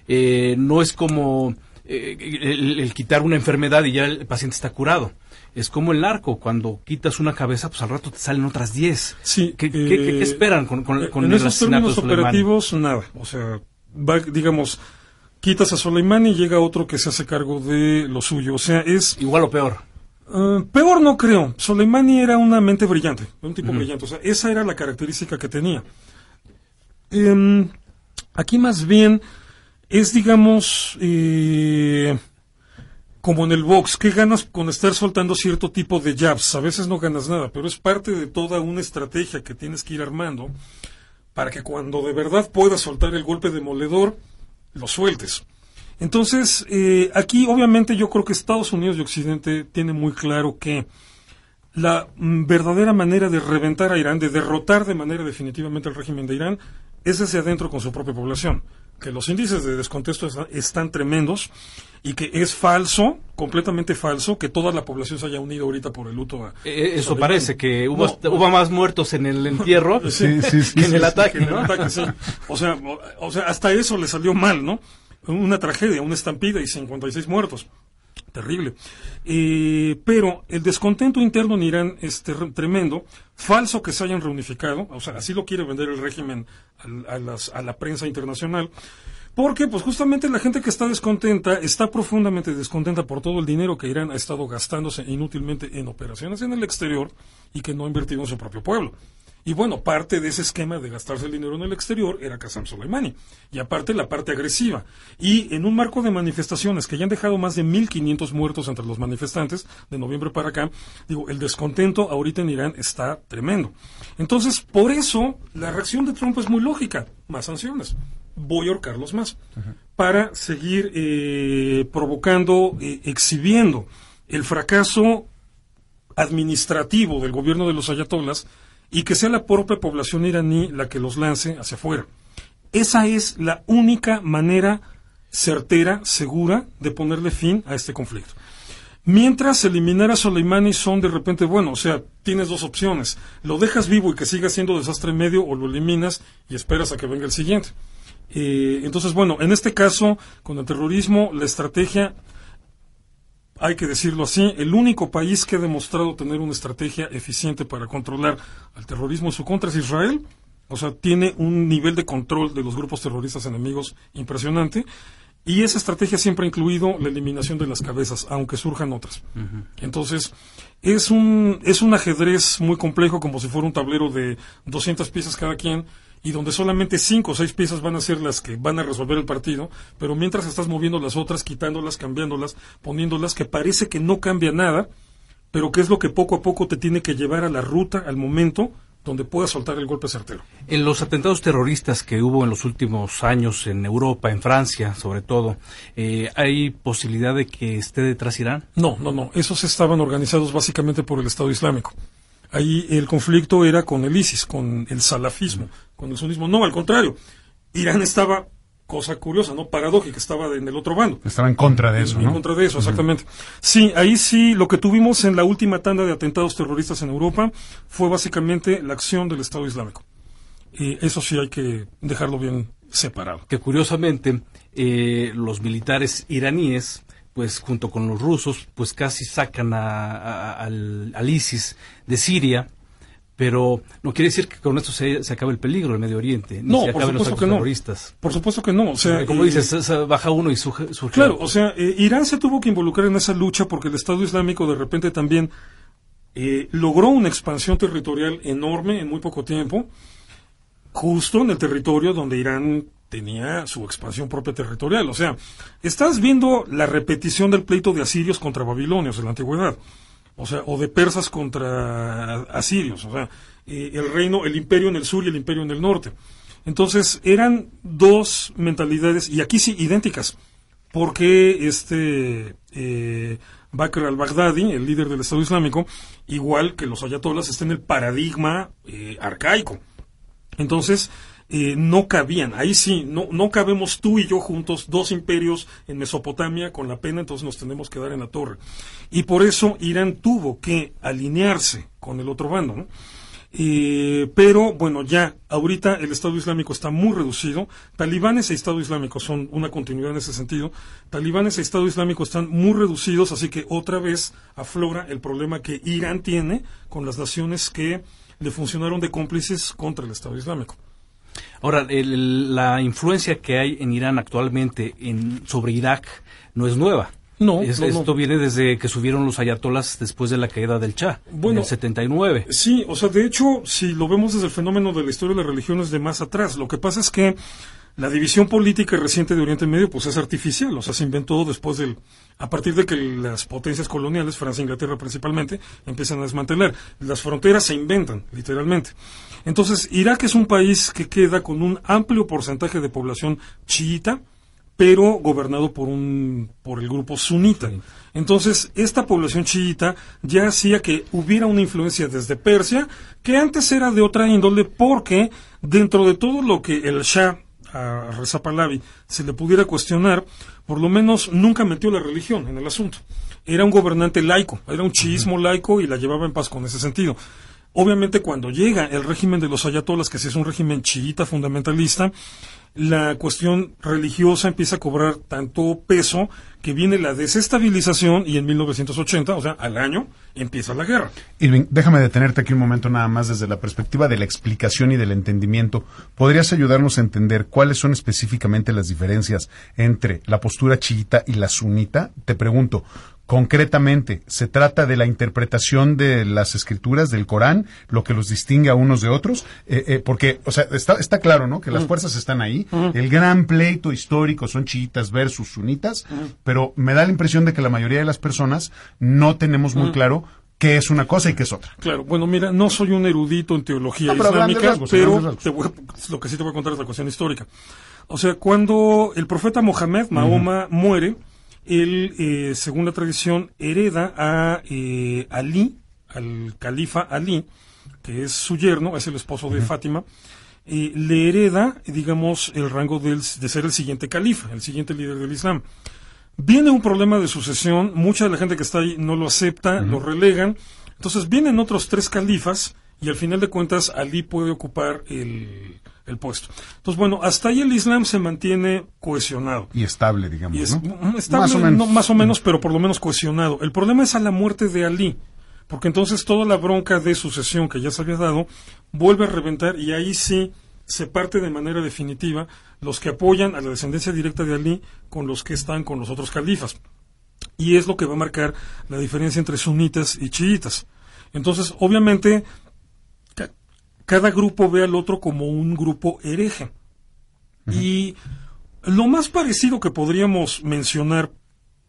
B: eh, no es como eh, el, el quitar una enfermedad y ya el paciente está curado. Es como el narco, cuando quitas una cabeza, pues al rato te salen otras 10.
C: Sí,
B: ¿Qué, qué- qué- qué
C: eh,
B: esperan con, con- con
C: en
B: el
C: esos términos operativos, nada. O sea, va, digamos, quitas a Soleimani y llega otro que se hace cargo de lo suyo. O sea, es
B: Igual o peor.
C: Eh, peor no creo. Soleimani era una mente brillante, un tipo brillante. O sea, esa era la característica que tenía. Em, aquí más bien es, digamos, eh, como en el box, ¿qué ganas con estar soltando cierto tipo de jabs? A veces no ganas nada, pero es parte de toda una estrategia que tienes que ir armando para que cuando de verdad puedas soltar el golpe demoledor, lo sueltes. Entonces, eh, aquí obviamente yo creo que Estados Unidos y Occidente tienen muy claro que la mm, verdadera manera de reventar a Irán, de derrotar de manera definitivamente al régimen de Irán, es hacia adentro con su propia población. Que los índices de descontexto est- están tremendos y que es falso, completamente falso, que toda la población se haya unido ahorita por el luto a...
B: Eh, eso
C: Soleimani.
B: parece, que hubo,
C: No, no.
B: hubo más muertos en el entierro
A: Sí, sí, sí,
B: que en el ataque,
C: en el
B: ¿no?
C: ataque, sí. O sea, o, o sea, hasta eso le salió mal, ¿no? Una tragedia, una estampida y 56 muertos. Terrible. Eh, pero el descontento interno en Irán es tremendo. Falso que se hayan reunificado. O sea, así lo quiere vender el régimen al- a, las- a la prensa internacional. Porque, pues justamente la gente que está descontenta está profundamente descontenta por todo el dinero que Irán ha estado gastándose inútilmente en operaciones en el exterior y que no ha invertido en su propio pueblo. Y bueno, parte de ese esquema de gastarse el dinero en el exterior era Qasem Soleimani. Y aparte la parte agresiva. Y en un marco de manifestaciones que ya han dejado más de 1.500 muertos entre los manifestantes de noviembre para acá, digo, el descontento ahorita en Irán está tremendo. Entonces, por eso la reacción de Trump es muy lógica. Más sanciones. Voy a ahorcarlos más. Para seguir eh, provocando, eh, exhibiendo el fracaso administrativo del gobierno de los ayatolas y que sea la propia población iraní la que los lance hacia afuera. Esa es la única manera certera, segura, de ponerle fin a este conflicto. Mientras eliminar a Soleimani son de repente, bueno, o sea, tienes dos opciones. Lo dejas vivo y que siga siendo desastre medio o lo eliminas y esperas a que venga el siguiente. Eh, entonces, bueno, en este caso, con el terrorismo, la estrategia hay que decirlo así, el único país que ha demostrado tener una estrategia eficiente para controlar al terrorismo en su contra es Israel. O sea, tiene un nivel de control de los grupos terroristas enemigos impresionante. Y esa estrategia siempre ha incluido la eliminación de las cabezas, aunque surjan otras. Entonces, es un, es un ajedrez muy complejo, como si fuera un tablero de 200 piezas cada quien, y donde solamente 5 o 6 piezas van a ser las que van a resolver el partido, pero mientras estás moviendo las otras, quitándolas, cambiándolas, poniéndolas, que parece que no cambia nada, pero que es lo que poco a poco te tiene que llevar a la ruta, al momento donde puedas soltar el golpe certero.
B: En los atentados terroristas que hubo en los últimos años en Europa, en Francia sobre todo, eh, ¿hay posibilidad de que esté detrás Irán?
C: No, no, no. Esos estaban organizados básicamente por el Estado Islámico. Ahí el conflicto era con el ISIS, con el salafismo, con el sunismo. No, al contrario. Irán estaba cosa curiosa, ¿no? Paradójica, estaba en el otro bando.
A: Estaba en contra de eso,
C: En
A: ¿no?
C: contra de eso, exactamente. Sí, ahí sí, lo que tuvimos en la última tanda de atentados terroristas en Europa fue básicamente la acción del Estado Islámico. Y eso sí hay que dejarlo bien separado.
B: Que curiosamente eh, los militares iraníes pues junto con los rusos, pues casi sacan a, a- al, al ISIS de Siria, pero no quiere decir que con esto se, se acabe el peligro en Medio Oriente,
C: No,
B: se
C: por
B: los
C: supuesto que no.
B: terroristas.
C: Por supuesto que no. O sea,
B: Como
C: eh,
B: dices, baja uno y surge, surge
C: Claro,
B: otro.
C: o sea, eh, Irán se tuvo que involucrar en esa lucha porque el Estado Islámico de repente también eh, logró una expansión territorial enorme en muy poco tiempo, justo en el territorio donde Irán tenía su expansión propia territorial. O sea, estás viendo la repetición del pleito de asirios contra babilonios en la antigüedad. O sea, o de persas contra asirios. O sea, eh, el reino, el imperio en el sur y el imperio en el norte. Entonces, eran dos mentalidades, y aquí sí, idénticas. Porque este eh, Bakr al-Baghdadi, el líder del Estado Islámico, igual que los ayatolas, está en el paradigma eh, arcaico. Entonces, eh, no cabían, ahí sí, no, no cabemos tú y yo juntos, dos imperios en Mesopotamia con la pena, entonces nos tenemos que dar en la torre. Y por eso Irán tuvo que alinearse con el otro bando, ¿no? Eh, pero bueno, ya ahorita el Estado Islámico está muy reducido. Talibanes e Estado Islámico son una continuidad en ese sentido. Talibanes e Estado Islámico están muy reducidos, así que otra vez aflora el problema que Irán tiene con las naciones que le funcionaron de cómplices contra el Estado Islámico.
B: Ahora, el- la influencia que hay en Irán actualmente en, sobre Irak no es nueva.
C: No,
B: Es-
C: no, no.
B: esto viene desde que subieron los ayatolas después de la caída del Shah,
C: Bueno,
B: en el 79.
C: Sí, o sea, de hecho, si lo vemos desde el fenómeno de la historia de las religiones de más atrás, lo que pasa es que la división política reciente de Oriente Medio pues es artificial, o sea, se inventó después del a partir de que las potencias coloniales, Francia e Inglaterra principalmente, empiezan a desmantelar. Las fronteras se inventan, literalmente. Entonces, Irak es un país que queda con un amplio porcentaje de población chiita, pero gobernado por un por el grupo sunita. Entonces, esta población chiita ya hacía que hubiera una influencia desde Persia, que antes era de otra índole, porque dentro de todo lo que el Shah a Reza Pahlavi se le pudiera cuestionar, por lo menos nunca metió la religión en el asunto. Era un gobernante laico, era un chiismo laico y la llevaba en paz con ese sentido. Obviamente cuando llega el régimen de los ayatolas, que sí es un régimen chiita fundamentalista, la cuestión religiosa empieza a cobrar tanto peso que viene la desestabilización y en 1980, o sea, al año, empieza la guerra.
A: Irving, déjame detenerte aquí un momento nada más desde la perspectiva de la explicación y del entendimiento. ¿Podrías ayudarnos a entender cuáles son específicamente las diferencias entre la postura chiita y la sunita? Te pregunto, concretamente, ¿se trata de la interpretación de las escrituras del Corán, lo que los distingue a unos de otros? Eh, eh, porque, o sea, está, está claro, ¿no? Que las fuerzas están ahí. El gran pleito histórico son chiitas versus sunitas, pero me da la impresión de que la mayoría de las personas no tenemos muy claro qué es una cosa y qué es otra.
C: Claro, bueno, mira, no soy un erudito en teología
A: No, pero rasgos,
C: te voy lo que sí te voy a contar es la cuestión histórica. O sea, cuando el profeta Mohammed, Mahoma, muere, él, eh, según la tradición, hereda a eh, Ali, al califa Ali, que es su yerno, es el esposo de Fátima, eh, le hereda, digamos, el rango del- de ser el siguiente califa, el siguiente líder del Islam. Viene un problema de sucesión, mucha de la gente que está ahí no lo acepta, lo relegan. Entonces vienen otros tres califas y al final de cuentas Ali puede ocupar el, el puesto. Entonces, bueno, hasta ahí el Islam se mantiene cohesionado.
A: Y estable, digamos,
C: Y es
A: ¿no?
C: mm, estable,
A: Más o menos.
C: no, más o menos, pero por lo menos cohesionado. El problema es a la muerte de Ali, porque entonces toda la bronca de sucesión que ya se había dado vuelve a reventar y ahí sí se parte de manera definitiva los que apoyan a la descendencia directa de Ali con los que están con los otros califas. Y es lo que va a marcar la diferencia entre sunitas y chiitas. Entonces, obviamente, cada grupo ve al otro como un grupo hereje. Y lo más parecido que podríamos mencionar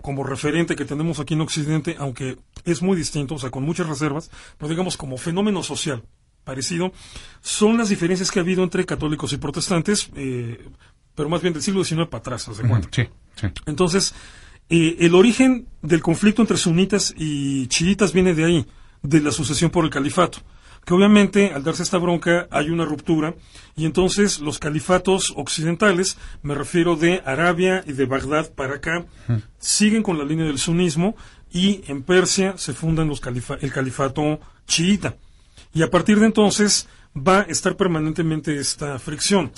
C: como referente que tenemos aquí en Occidente, aunque es muy distinto, o sea, con muchas reservas, pero digamos como fenómeno social parecido, son las diferencias que ha habido entre católicos y protestantes, eh, pero más bien del siglo XIX para atrás, ¿se cuenta?
A: Sí, sí.
C: Entonces, eh, el origen del conflicto entre sunitas y chiitas viene de ahí, de la sucesión por el califato que obviamente al darse esta bronca hay una ruptura y entonces los califatos occidentales, me refiero de Arabia y de Bagdad para acá, siguen con la línea del sunismo y en Persia se fundan los el califato chiita. Y a partir de entonces va a estar permanentemente esta fricción.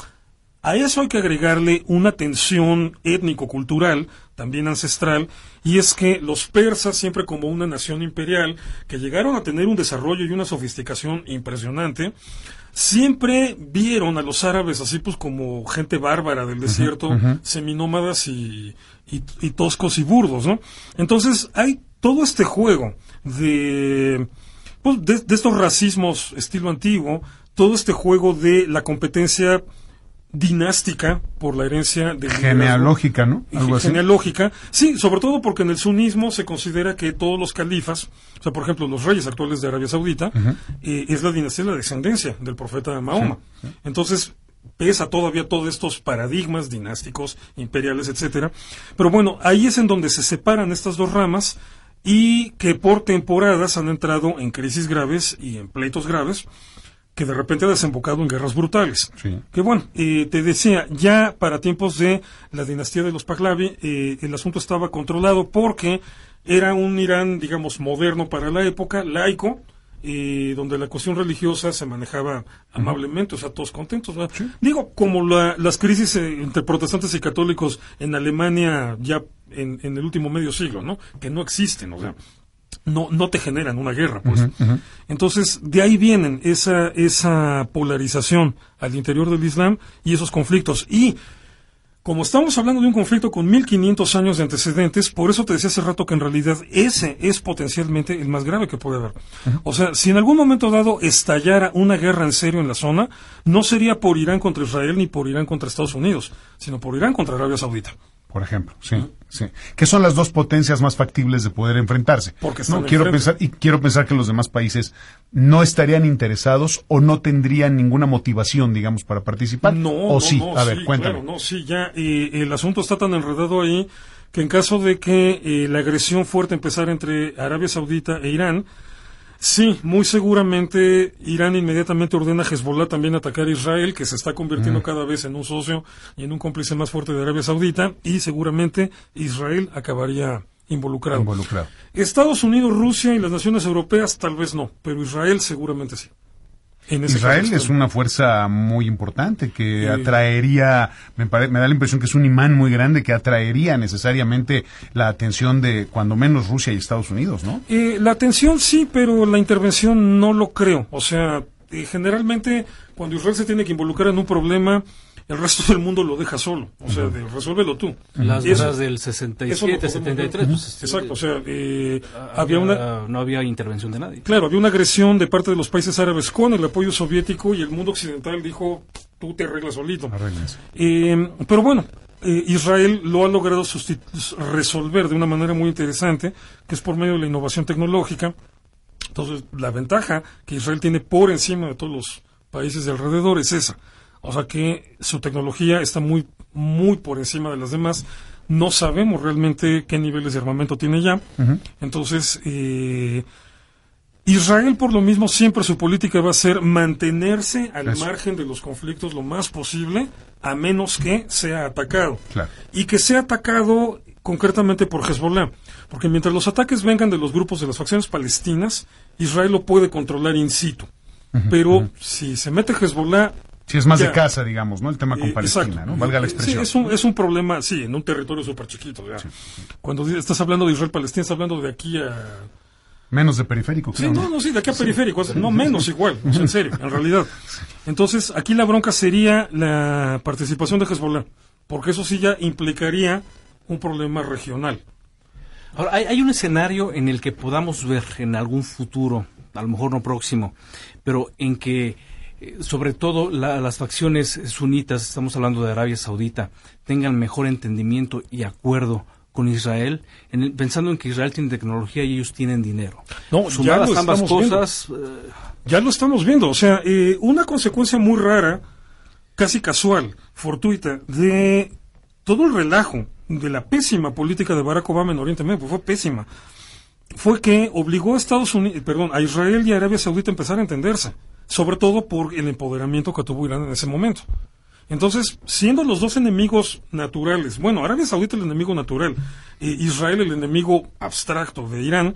C: A eso hay que agregarle una tensión étnico-cultural, también ancestral, y es que los persas, siempre como una nación imperial, que llegaron a tener un desarrollo y una sofisticación impresionante, siempre vieron a los árabes así pues como gente bárbara del desierto, seminómadas y, y, toscos y burdos, ¿no? Entonces hay todo este juego de, pues, de estos racismos estilo antiguo, todo este juego de la competencia dinástica por la herencia de
A: genealógica, ¿no?
C: Algo genealógica, sí, sobre todo porque en el sunismo se considera que todos los califas, o sea, por ejemplo, los reyes actuales de Arabia Saudita, eh, es la dinastía, la descendencia del profeta Mahoma. Entonces, pesa todavía todos estos paradigmas dinásticos, imperiales, etcétera. Pero bueno, ahí es en donde se separan estas dos ramas y que por temporadas han entrado en crisis graves y en pleitos graves que de repente ha desembocado en guerras brutales. Que bueno, eh, te decía, ya para tiempos de la dinastía de los Pahlavi, eh, el asunto estaba controlado porque era un Irán, digamos, moderno para la época, laico, eh, donde la cuestión religiosa se manejaba amablemente, o sea, todos contentos. Digo, como las crisis entre protestantes y católicos en Alemania ya en, en, el último medio siglo, ¿no? Que no existen, o sea, no, no te generan una guerra, pues. Entonces, de ahí vienen esa, esa polarización al interior del Islam y esos conflictos. Y como estamos hablando de un conflicto con 1500 años de antecedentes, por eso te decía hace rato que en realidad ese es potencialmente el más grave que puede haber. O sea, si en algún momento dado estallara una guerra en serio en la zona, no sería por Irán contra Israel ni por Irán contra Estados Unidos, sino por Irán contra Arabia Saudita
A: por ejemplo, sí, sí, que son las dos potencias más factibles de poder enfrentarse.
C: Porque
A: no quiero pensar y quiero pensar que los demás países no estarían interesados o no tendrían ninguna motivación, digamos, para participar.
C: No,
A: o sí, a ver, cuéntame.
C: no, sí, ya eh, el asunto está tan enredado ahí que en caso de que eh, la agresión fuerte empezara entre Arabia Saudita e Irán, Sí, muy seguramente Irán inmediatamente ordena a Hezbollah también atacar a Israel, que se está convirtiendo mm. cada vez en un socio y en un cómplice más fuerte de Arabia Saudita, y seguramente Israel acabaría involucrado.
A: involucrado.
C: Estados Unidos, Rusia y las naciones europeas tal vez no, pero Israel seguramente sí.
A: Israel es una fuerza muy importante que atraería, me, me, da la impresión que es un imán muy grande que atraería necesariamente la atención de cuando menos Rusia y Estados Unidos, ¿no?
C: Eh, la atención sí, pero la intervención no lo creo. O sea, eh, generalmente cuando Israel se tiene que involucrar en un problema, el resto del mundo lo deja solo. O sea, resuélvelo tú.
B: Las guerras del 67, 73. Pues,
C: Exacto, o sea, eh, había, una...
B: No había intervención de nadie.
C: Claro, había una agresión de parte de los países árabes con el apoyo soviético y el mundo occidental dijo, tú te arreglas solito. Eh, pero bueno, eh, Israel lo ha logrado resolver de una manera muy interesante, que es por medio de la innovación tecnológica. Entonces, la ventaja que Israel tiene por encima de todos los países de alrededor es esa o sea que su tecnología está muy, muy por encima de las demás. No sabemos realmente qué niveles de armamento tiene ya. Entonces, eh, Israel por lo mismo siempre su política va a ser mantenerse al margen de los conflictos lo más posible, a menos que sea atacado. Y que sea atacado concretamente por Hezbollah. Porque mientras los ataques vengan de los grupos de las facciones palestinas, Israel lo puede controlar in situ. Pero si se mete Hezbollah,
A: si es más de casa, digamos, ¿no? El tema con Palestina, ¿no? Valga la expresión.
C: Sí, es un, problema, sí, en un territorio súper chiquito. Cuando estás hablando de Israel-Palestina, estás hablando de aquí a
A: Menos de periférico,
C: Sí, no, no, sí, de aquí a periférico, no menos igual, o sea, en serio, en realidad. Entonces, aquí la bronca sería la participación de Hezbollah, porque eso sí ya implicaría un problema regional.
B: Ahora, hay, hay un escenario en el que podamos ver en algún futuro, a lo mejor no próximo, pero en que eh, sobre todo la- las facciones sunitas, estamos hablando de Arabia Saudita, tengan mejor entendimiento y acuerdo con Israel, en el- pensando en que Israel tiene tecnología y ellos tienen dinero.
C: No, ya
B: Sumadas
C: lo
B: ambas
C: viendo.
B: cosas, eh,
C: Ya lo estamos viendo, o sea, eh, una consecuencia muy rara, casi casual, fortuita, de todo el relajo de la pésima política de Barack Obama en Oriente Medio, pues fue pésima, fue que obligó a Estados Unidos, perdón, a Israel y a Arabia Saudita a empezar a entenderse, sobre todo por el empoderamiento que tuvo Irán en ese momento. Entonces, siendo los dos enemigos naturales, bueno, Arabia Saudita el enemigo natural, e Israel el enemigo abstracto de Irán,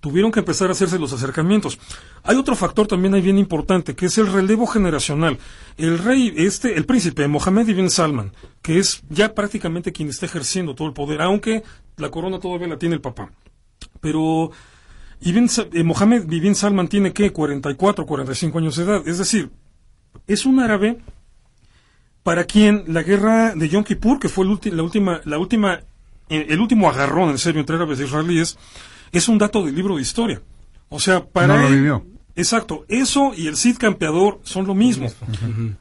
C: tuvieron que empezar a hacerse los acercamientos. Hay otro factor también ahí bien importante, que es el relevo generacional. El rey, este, el príncipe Mohammed ibn Salman, que es ya prácticamente quien está ejerciendo todo el poder, aunque la corona todavía la tiene el papá. Pero Ibn Sa- eh, Mohammed ibn Salman tiene que 44, 45 años de edad, es decir, es un árabe para quien la guerra de Yom Kippur, que fue el ulti- la última, la última, eh, el último agarrón en serio entre árabes e israelíes, es un dato del libro de historia. O sea, para
A: No lo
C: él-
A: vivió.
C: Exacto, eso y el Cid campeador son lo mismo.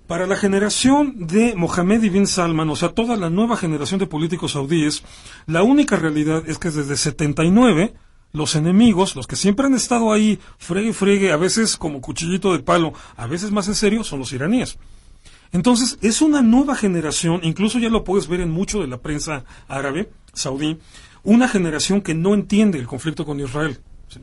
C: Para la generación de Mohammed ibn Salman, o sea, toda la nueva generación de políticos saudíes, la única realidad es que desde 79 los enemigos, los que siempre han estado ahí, fregue, fregue, a veces como cuchillito de palo, a veces más en serio, son los iraníes. Entonces, es una nueva generación, incluso ya lo puedes ver en mucho de la prensa árabe, saudí, una generación que no entiende el conflicto con Israel.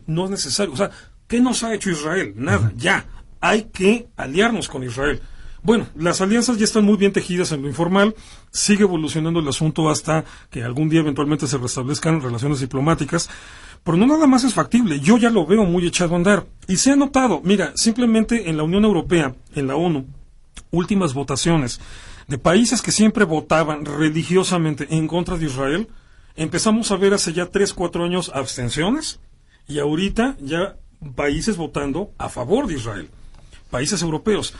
C: No es necesario. O sea, ¿qué nos ha hecho Israel? Nada, ya. Hay que aliarnos con Israel. Bueno, las alianzas ya están muy bien tejidas en lo informal, sigue evolucionando el asunto hasta que algún día eventualmente se restablezcan relaciones diplomáticas, pero no nada más es factible, yo ya lo veo muy echado a andar. Y se ha notado, mira, simplemente en la Unión Europea, en la ONU, últimas votaciones de países que siempre votaban religiosamente en contra de Israel, empezamos a ver hace ya tres, cuatro años abstenciones y ahorita ya países votando a favor de Israel, países europeos.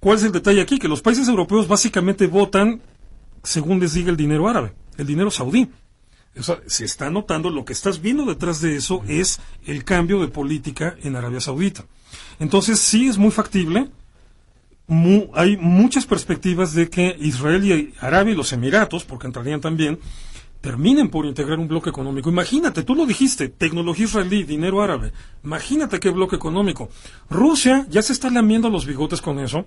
C: ¿Cuál es el detalle aquí? Que los países europeos básicamente votan según les diga el dinero árabe, el dinero saudí. O sea, se está notando, lo que estás viendo detrás de eso es el cambio de política en Arabia Saudita. Entonces sí es muy factible, hay muchas perspectivas de que Israel y Arabia y los Emiratos, porque entrarían también, terminen por integrar un bloque económico. Imagínate, tú lo dijiste, tecnología israelí, dinero árabe. Imagínate qué bloque económico. Rusia ya se está lamiendo los bigotes con eso,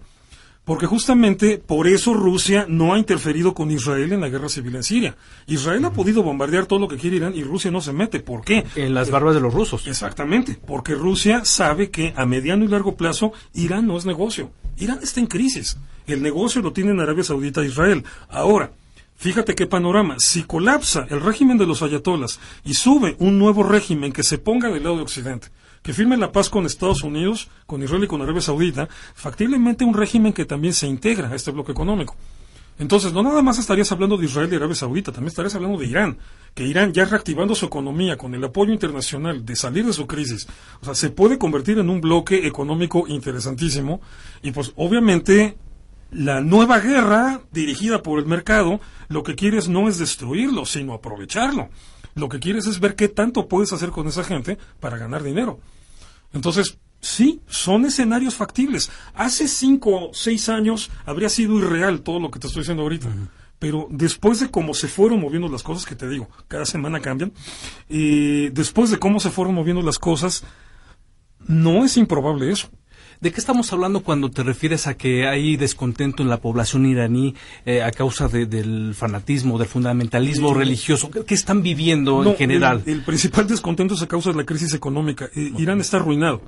C: porque justamente por eso Rusia no ha interferido con Israel en la guerra civil en Siria. Israel ha podido bombardear todo lo que quiere Irán y Rusia no se mete. ¿Por qué?
B: en las barbas de los rusos.
C: Exactamente, porque Rusia sabe que a mediano y largo plazo Irán no es negocio. Irán está en crisis. El negocio lo tienen Arabia Saudita e Israel. Ahora, fíjate qué panorama. Si colapsa el régimen de los ayatolas y sube un nuevo régimen que se ponga del lado de Occidente, que firme la paz con Estados Unidos, con Israel y con Arabia Saudita, factiblemente un régimen que también se integra a este bloque económico. Entonces, no nada más estarías hablando de Israel y Arabia Saudita, también estarías hablando de Irán, que Irán ya reactivando su economía con el apoyo internacional de salir de su crisis, o sea, se puede convertir en un bloque económico interesantísimo y pues obviamente la nueva guerra dirigida por el mercado, lo que quieres no es destruirlo, sino aprovecharlo. Lo que quieres es ver qué tanto puedes hacer con esa gente para ganar dinero. Entonces, sí, son escenarios factibles. Hace cinco o seis años habría sido irreal todo lo que te estoy diciendo ahorita. Pero después de cómo se fueron moviendo las cosas, que te digo, cada semana cambian, y después de cómo se fueron moviendo las cosas, no es improbable eso.
B: ¿De qué estamos hablando cuando te refieres a que hay descontento en la población iraní eh, a causa de- del fanatismo, del fundamentalismo
C: Sí.
B: religioso? ¿Qué, qué están viviendo
C: No,
B: en general?
C: El, el principal descontento es a causa de la crisis económica. Eh, Irán está arruinado.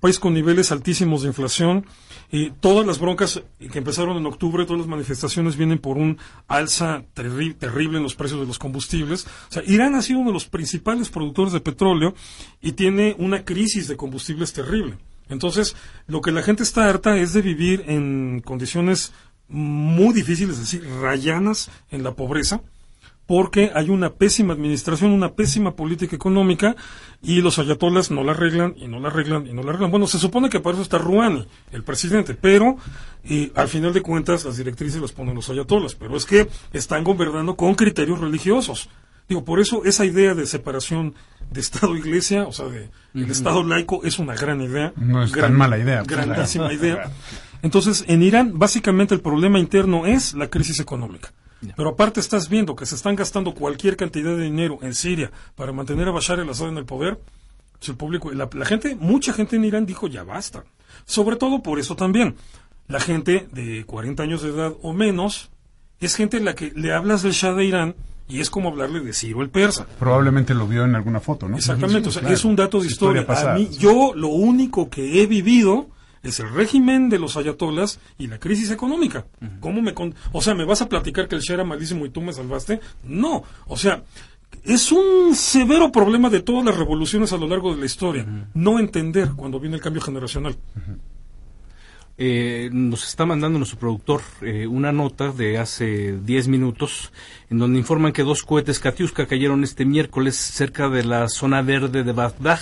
C: País con niveles altísimos de inflación. Y todas las broncas que empezaron en octubre, todas las manifestaciones vienen por un alza terri- terrible en los precios de los combustibles. O sea, Irán ha sido uno de los principales productores de petróleo y tiene una crisis de combustibles terrible. Entonces, lo que la gente está harta es de vivir en condiciones muy difíciles, es decir, rayanas en la pobreza porque hay una pésima administración, una pésima política económica y los ayatolas no la arreglan y no la arreglan y no la arreglan. Bueno, se supone que para eso está Rouhani, el presidente, pero y al final de cuentas las directrices las ponen los ayatolas, pero es que están gobernando con criterios religiosos. Digo, por eso esa idea de separación de Estado-Iglesia, o sea, de el Estado laico, es una gran idea.
A: No es tan mala idea.
C: Grandísima idea. Entonces, en Irán, básicamente el problema interno es la crisis económica. Pero aparte estás viendo que se están gastando cualquier cantidad de dinero en Siria para mantener a Bashar el-Assad en el poder. Si el público, la, la gente, mucha gente en Irán dijo ya basta. Sobre todo por eso también. La gente de 40 años de edad o menos es gente en la que le hablas del Shah de Irán y es como hablarle de Ciro el persa.
A: Probablemente lo vio en alguna foto, ¿no?
C: Exactamente, o sea, es un dato de historia. A mí, yo lo único que he vivido es el régimen de los ayatolas y la crisis económica. ¿Cómo me o sea, me vas a platicar que el Shah era malísimo y tú me salvaste? No, o sea, es un severo problema de todas las revoluciones a lo largo de la historia, no entender cuando viene el cambio generacional.
B: Eh, nos está mandando nuestro productor eh, una nota de hace 10 minutos en donde informan que dos cohetes Katiuska cayeron este miércoles cerca de la zona verde de Bagdad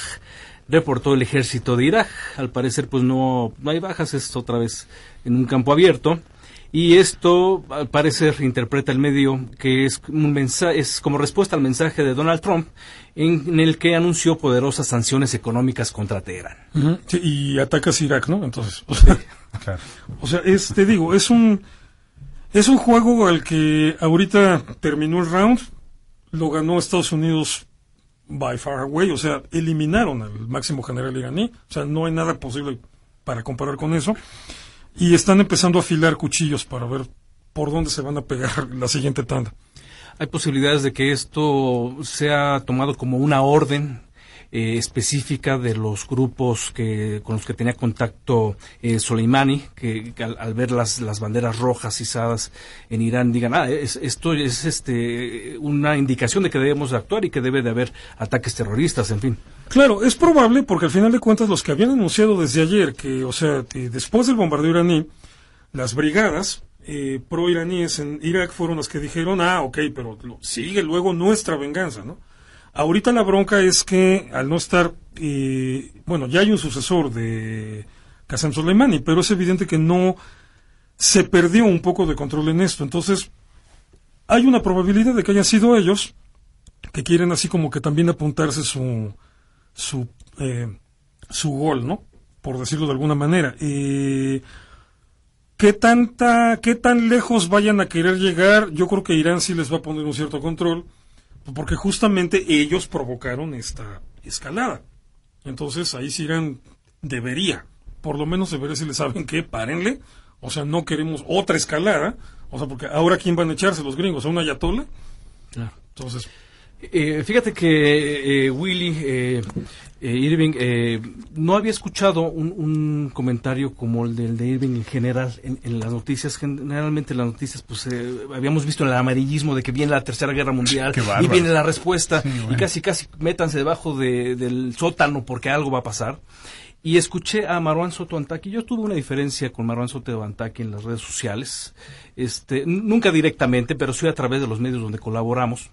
B: reportó el ejército de Irak. Al parecer, pues no, no hay bajas, es otra vez en un campo abierto. Y esto, al parecer, interpreta el medio que es, un mensaje, es como respuesta al mensaje de Donald Trump en, el que anunció poderosas sanciones económicas contra Teherán.
C: y atacas Irak, ¿no? Entonces, o o sea es, te digo, es un, es un juego al que ahorita terminó el round, lo ganó Estados Unidos by far away, o sea, eliminaron al máximo general iraní, o sea, no hay nada posible para comparar con eso, y están empezando a afilar cuchillos para ver por dónde se van a pegar la siguiente tanda.
B: Hay posibilidades de que esto sea tomado como una orden eh, específica de los grupos que, con los que tenía contacto eh, Soleimani, que, al, ver las, las banderas rojas izadas en Irán digan, ah, esto es este, una indicación de que debemos actuar y que debe de haber ataques terroristas, en fin.
C: Claro, es probable porque al final de cuentas los que habían anunciado desde ayer que, o sea, después del bombardeo iraní, las brigadas eh, pro-iraníes en Irak fueron las que dijeron, ah, ok, pero sigue luego nuestra venganza, ¿no? Ahorita la bronca es que al no estar, eh, bueno, ya hay un sucesor de Qasem Soleimani, pero es evidente que no se perdió un poco de control en esto. Entonces, hay una probabilidad de que hayan sido ellos que quieren así como que también apuntarse su su eh, su gol, ¿no? Por decirlo de alguna manera. Eh, ¿Qué tanta, qué tan lejos vayan a querer llegar? Yo creo que Irán sí les va a poner un cierto control porque justamente ellos provocaron esta escalada. Entonces ahí sí debería, por lo menos debería decirle, ¿saben qué? Párenle. O sea, no queremos otra escalada. O sea, porque ahora ¿quién van a echarse los gringos? ¿A una ayatola?
B: Claro. Entonces... Eh, fíjate que eh, Willy eh, eh, Irving, eh, no había escuchado un, comentario como el del de Irving en general en, las noticias. Generalmente en las noticias, pues eh, habíamos visto el amarillismo de que viene la Tercera Guerra Mundial y viene la respuesta y casi, casi métanse debajo del sótano porque algo va a pasar. Y escuché a Marwan Soto Antaki. Yo tuve una diferencia con Marwan Soto Antaki en las redes sociales. Este, nunca directamente, pero sí a través de los medios donde colaboramos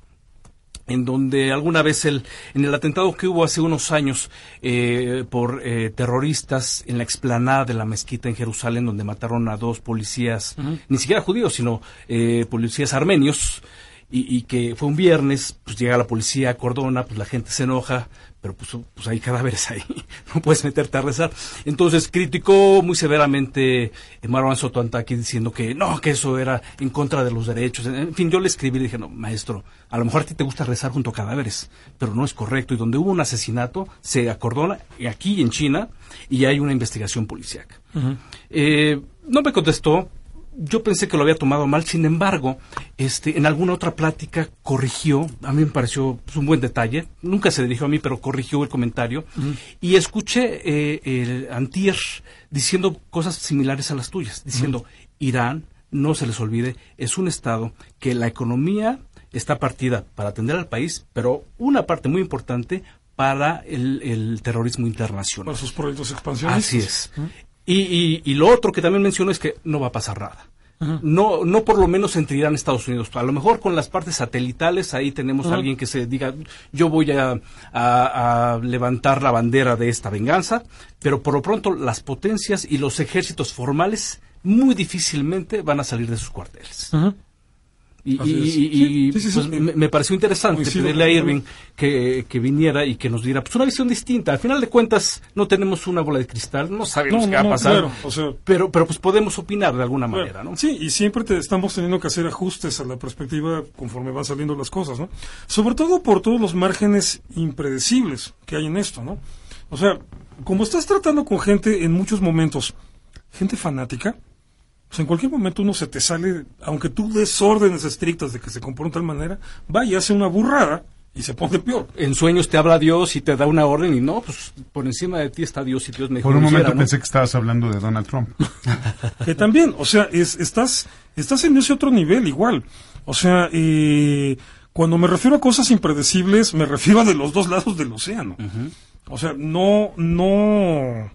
B: en donde alguna vez el, en el atentado que hubo hace unos años eh, por eh, terroristas en la explanada de la mezquita en Jerusalén, donde mataron a dos policías, ni siquiera judíos, sino eh, policías armenios, y, y, que fue un viernes, pues llega la policía, a cordona, pues la gente se enoja, pero pues, pues hay cadáveres ahí, no puedes meterte a rezar. Entonces criticó muy severamente Marwan Soto Antaki diciendo que no, que eso era en contra de los derechos. En fin, yo le escribí y le dije, no, maestro, a lo mejor a ti te gusta rezar junto a cadáveres, pero no es correcto. Y donde hubo un asesinato, se acordona aquí en China y hay una investigación policíaca. eh, no me contestó, yo pensé que lo había tomado mal, sin embargo, este, en alguna otra plática corrigió, a mí me pareció pues, un buen detalle, nunca se dirigió a mí, pero corrigió el comentario, y escuché eh, el antier diciendo cosas similares a las tuyas, diciendo, Irán, no se les olvide, es un Estado que la economía está partida para atender al país, pero una parte muy importante para el, terrorismo internacional.
C: Para sus proyectos expansionistas.
B: Así es. Y, y, lo otro que también menciono es que no va a pasar nada. No, no por lo menos entre Irán y Estados Unidos. A lo mejor con las partes satelitales ahí tenemos a alguien que se diga, yo voy a, a, levantar la bandera de esta venganza, pero por lo pronto las potencias y los ejércitos formales muy difícilmente van a salir de sus cuarteles. Y, pues, me, pareció interesante pedirle a Irving que, viniera y que nos diera pues, una visión distinta. Al final de cuentas, no tenemos una bola de cristal, no sabemos qué va a pasar, pero, pero pues podemos opinar de alguna manera, ¿no?
C: Sí, y siempre estamos teniendo que hacer ajustes a la perspectiva conforme van saliendo las cosas, ¿no? Sobre todo por todos los márgenes impredecibles que hay en esto, ¿no? O sea, como estás tratando con gente en muchos momentos, gente fanática, pues en cualquier momento uno se te sale, aunque tú des órdenes estrictas de que se comporte de tal manera, va y hace una burrada y se pone peor.
B: En sueños te habla Dios y te da una orden y no, pues por encima de ti está Dios y Dios me
A: Por un momento pensé que estabas hablando de Donald Trump.
C: que también, o sea, es, estás, estás en ese otro nivel igual. O sea, eh, cuando me refiero a cosas impredecibles, me refiero a de los dos lados del océano. O sea, no, no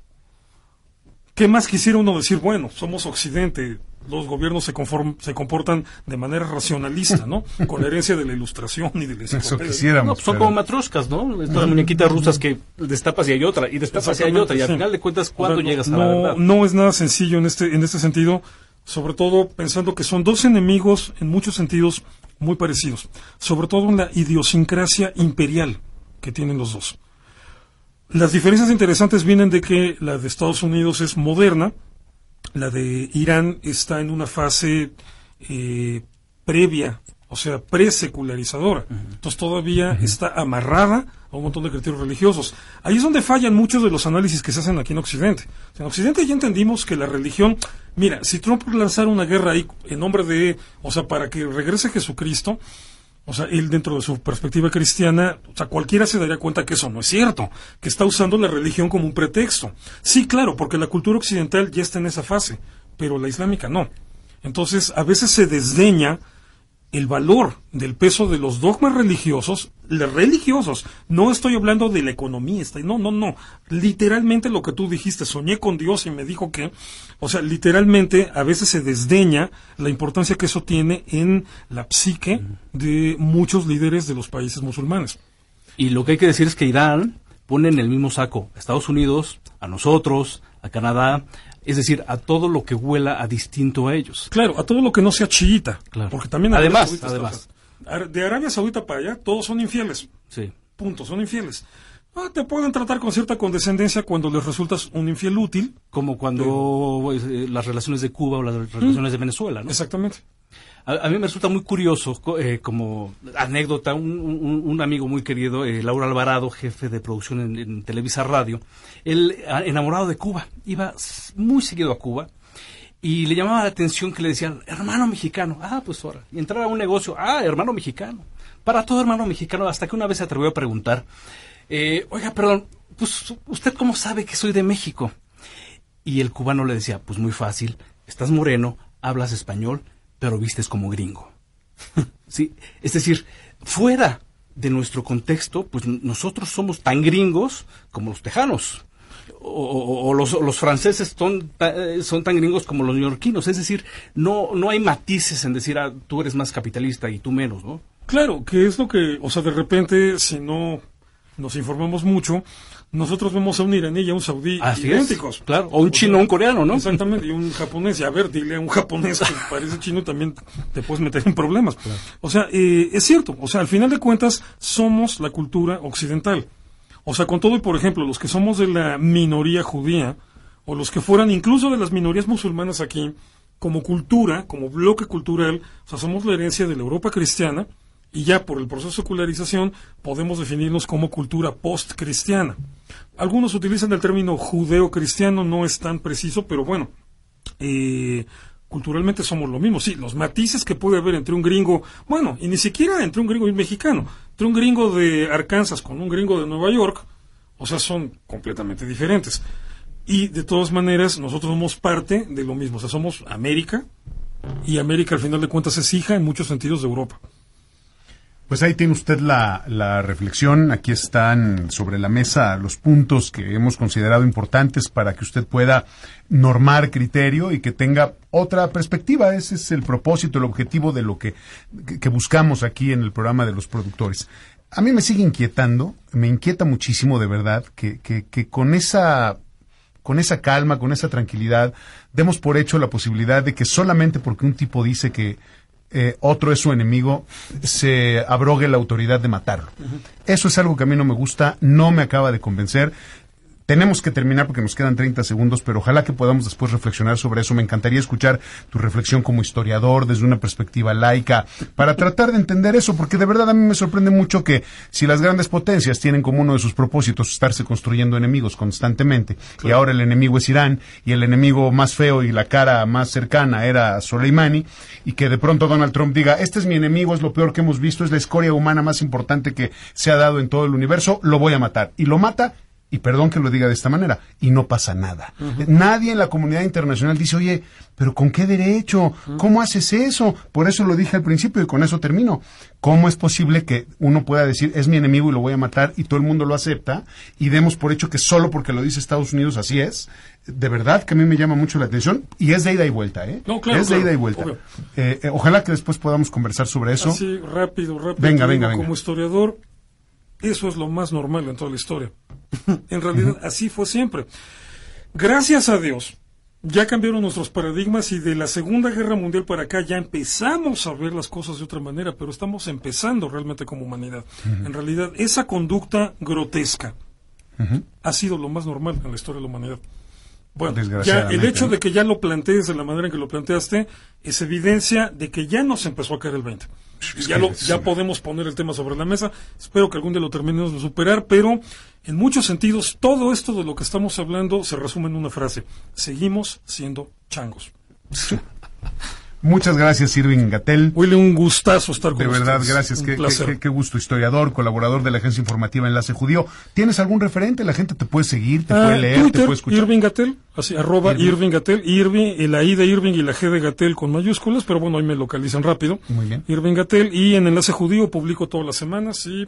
C: ¿Qué más quisiera uno decir? Bueno, somos Occidente, los gobiernos se, se comportan de manera racionalista, ¿no? Con la herencia de la ilustración y de la
A: Eso quisiéramos.
B: No, son como matroscas, ¿no? Estas muñequitas rusas que destapas y hay otra, y destapas y hay otra, y al final de cuentas, ¿cuándo llegas a la verdad?
C: No es nada sencillo en este, en este sentido, sobre todo pensando que son dos enemigos en muchos sentidos muy parecidos, sobre todo en la idiosincrasia imperial que tienen los dos. Las diferencias interesantes vienen de que la de Estados Unidos es moderna, la de Irán está en una fase eh, previa, o sea, presecularizadora. Entonces todavía está amarrada a un montón de criterios religiosos. Ahí es donde fallan muchos de los análisis que se hacen aquí en Occidente. En Occidente ya entendimos que la religión, mira, si Trump lanzara una guerra ahí en nombre de, o sea, para que regrese Jesucristo, o sea, él dentro de su perspectiva cristiana, o sea, cualquiera se daría cuenta que eso no es cierto, que está usando la religión como un pretexto. Sí, claro, porque la cultura occidental ya está en esa fase, pero la islámica no. Entonces, a veces se desdeña el valor del peso de los dogmas religiosos, religiosos, no estoy hablando de la economía, no, no, no, literalmente lo que tú dijiste, soñé con Dios y me dijo que, o sea, literalmente a veces se desdeña la importancia que eso tiene en la psique de muchos líderes de los países musulmanes.
B: Y lo que hay que decir es que Irán pone en el mismo saco a Estados Unidos, a nosotros, a Canadá, es decir, a todo lo que huela a distinto a ellos.
C: Claro, a todo lo que no sea chiita.
B: Claro.
C: Porque también
B: además, además.
C: de Arabia Saudita para allá, todos son infieles.
B: Sí.
C: Punto, son infieles. Ah, te pueden tratar con cierta condescendencia cuando les resultas un infiel útil.
B: Como cuando eh, las relaciones de Cuba o las relaciones de Venezuela, ¿no?
C: Exactamente.
B: A, mí me resulta muy curioso, eh, como anécdota, un, amigo muy querido, eh, Laura Alvarado, jefe de producción en, Televisa Radio, él, enamorado de Cuba, iba muy seguido a Cuba y le llamaba la atención que le decían, hermano mexicano, ah, pues ahora, y entrar a un negocio, ah, hermano mexicano, para todo hermano mexicano, hasta que una vez se atrevió a preguntar, eh, oiga, perdón, pues usted cómo sabe que soy de México? Y el cubano le decía, pues muy fácil, estás moreno, hablas español, pero vistes como gringo. sí, es decir, fuera de nuestro contexto, pues nosotros somos tan gringos como los tejanos. O, los, franceses son, eh, son tan gringos como los neoyorquinos. Es decir, no, no hay matices en decir, ah, tú eres más capitalista y tú menos, ¿no?
C: Claro, que es lo que, o sea, de repente, si no nos informamos mucho, nosotros vemos a un iraní y a un saudí idénticos.
B: claro, o un chino o un coreano, ¿no?
C: Exactamente, y un japonés. Y a ver, dile a un japonés que parece chino también te puedes meter en problemas. O sea, eh, es cierto, o sea, al final de cuentas somos la cultura occidental. O sea, con todo y por ejemplo, los que somos de la minoría judía, o los que fueran incluso de las minorías musulmanas aquí, como cultura, como bloque cultural, o sea, somos la herencia de la Europa cristiana, y ya por el proceso de secularización podemos definirnos como cultura post-cristiana. Algunos utilizan el término judeo-cristiano, no es tan preciso, pero bueno, eh, culturalmente somos lo mismo. Sí, los matices que puede haber entre un gringo, bueno, y ni siquiera entre un gringo y un mexicano, entre un gringo de Arkansas con un gringo de Nueva York, o sea, son completamente diferentes. Y de todas maneras, nosotros somos parte de lo mismo, o sea, somos América, y América al final de cuentas es hija en muchos sentidos de Europa.
A: Pues ahí tiene usted la, la, reflexión. Aquí están sobre la mesa los puntos que hemos considerado importantes para que usted pueda normar criterio y que tenga otra perspectiva. Ese es el propósito, el objetivo de lo que, que buscamos aquí en el programa de los productores. A mí me sigue inquietando, me inquieta muchísimo de verdad que, que, que con esa con esa calma, con esa tranquilidad, demos por hecho la posibilidad de que solamente porque un tipo dice que eh, otro es su enemigo, se abrogue la autoridad de matarlo. Eso es algo que a mí no me gusta, no me acaba de convencer. Tenemos que terminar porque nos quedan 30 segundos, pero ojalá que podamos después reflexionar sobre eso. Me encantaría escuchar tu reflexión como historiador desde una perspectiva laica para tratar de entender eso, porque de verdad a mí me sorprende mucho que si las grandes potencias tienen como uno de sus propósitos estarse construyendo enemigos constantemente, y ahora el enemigo es Irán, y el enemigo más feo y la cara más cercana era Soleimani, y que de pronto Donald Trump diga, este es mi enemigo, es lo peor que hemos visto, es la escoria humana más importante que se ha dado en todo el universo, lo voy a matar. Y lo mata y perdón que lo diga de esta manera, y no pasa nada. Nadie en la comunidad internacional dice, oye, pero ¿con qué derecho? ¿Cómo haces eso? Por eso lo dije al principio y con eso termino. ¿Cómo es posible que uno pueda decir, es mi enemigo y lo voy a matar y todo el mundo lo acepta y demos por hecho que solo porque lo dice Estados Unidos así es? De verdad que a mí me llama mucho la atención y es de ida y vuelta, ¿eh?
C: No, claro,
A: es de ida y vuelta. Eh, eh, ojalá que después podamos conversar sobre eso.
C: Así, rápido, rápido.
A: Venga, venga, venga.
C: Como historiador, eso es lo más normal en toda la historia. en realidad, así fue siempre. Gracias a Dios, ya cambiaron nuestros paradigmas y de la Segunda Guerra Mundial para acá ya empezamos a ver las cosas de otra manera, pero estamos empezando realmente como humanidad. En realidad, esa conducta grotesca ha sido lo más normal en la historia de la humanidad. Bueno, ya el hecho de que ya lo plantees de la manera en que lo planteaste es evidencia de que ya nos empezó a caer el 20. ya, lo, ya podemos poner el tema sobre la mesa. Espero que algún día lo terminemos de superar, pero en muchos sentidos todo esto de lo que estamos hablando se resume en una frase. Seguimos siendo changos.
A: Muchas gracias, Irving Gatel.
C: Willy, un gustazo estar con
A: De verdad, gracias. Qué, qué, gusto. Historiador, colaborador de la agencia informativa Enlace Judío. ¿Tienes algún referente? La gente te puede seguir, te puede ah, leer, te puede escuchar.
C: Irving Gatel, así, arroba Irving, Gatel. Irving, la I de Irving y la G de Gatel con mayúsculas, pero bueno, ahí me localizan rápido.
A: Muy bien.
C: Irving Gatel. Y en Enlace Judío publico todas las semanas y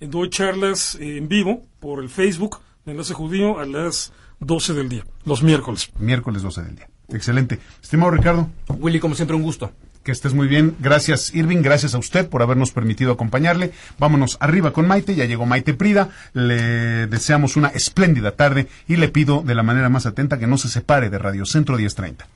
C: doy charlas en vivo por el Facebook de Enlace Judío a las 12 del día, los miércoles.
A: Miércoles 12 del día. Excelente. Estimado Ricardo.
B: Willy, como siempre, un gusto.
A: Que estés muy bien. Gracias, Irving. Gracias a usted por habernos permitido acompañarle. Vámonos arriba con Maite. Ya llegó Maite Prida. Le deseamos una espléndida tarde y le pido de la manera más atenta que no se separe de Radio Centro 1030.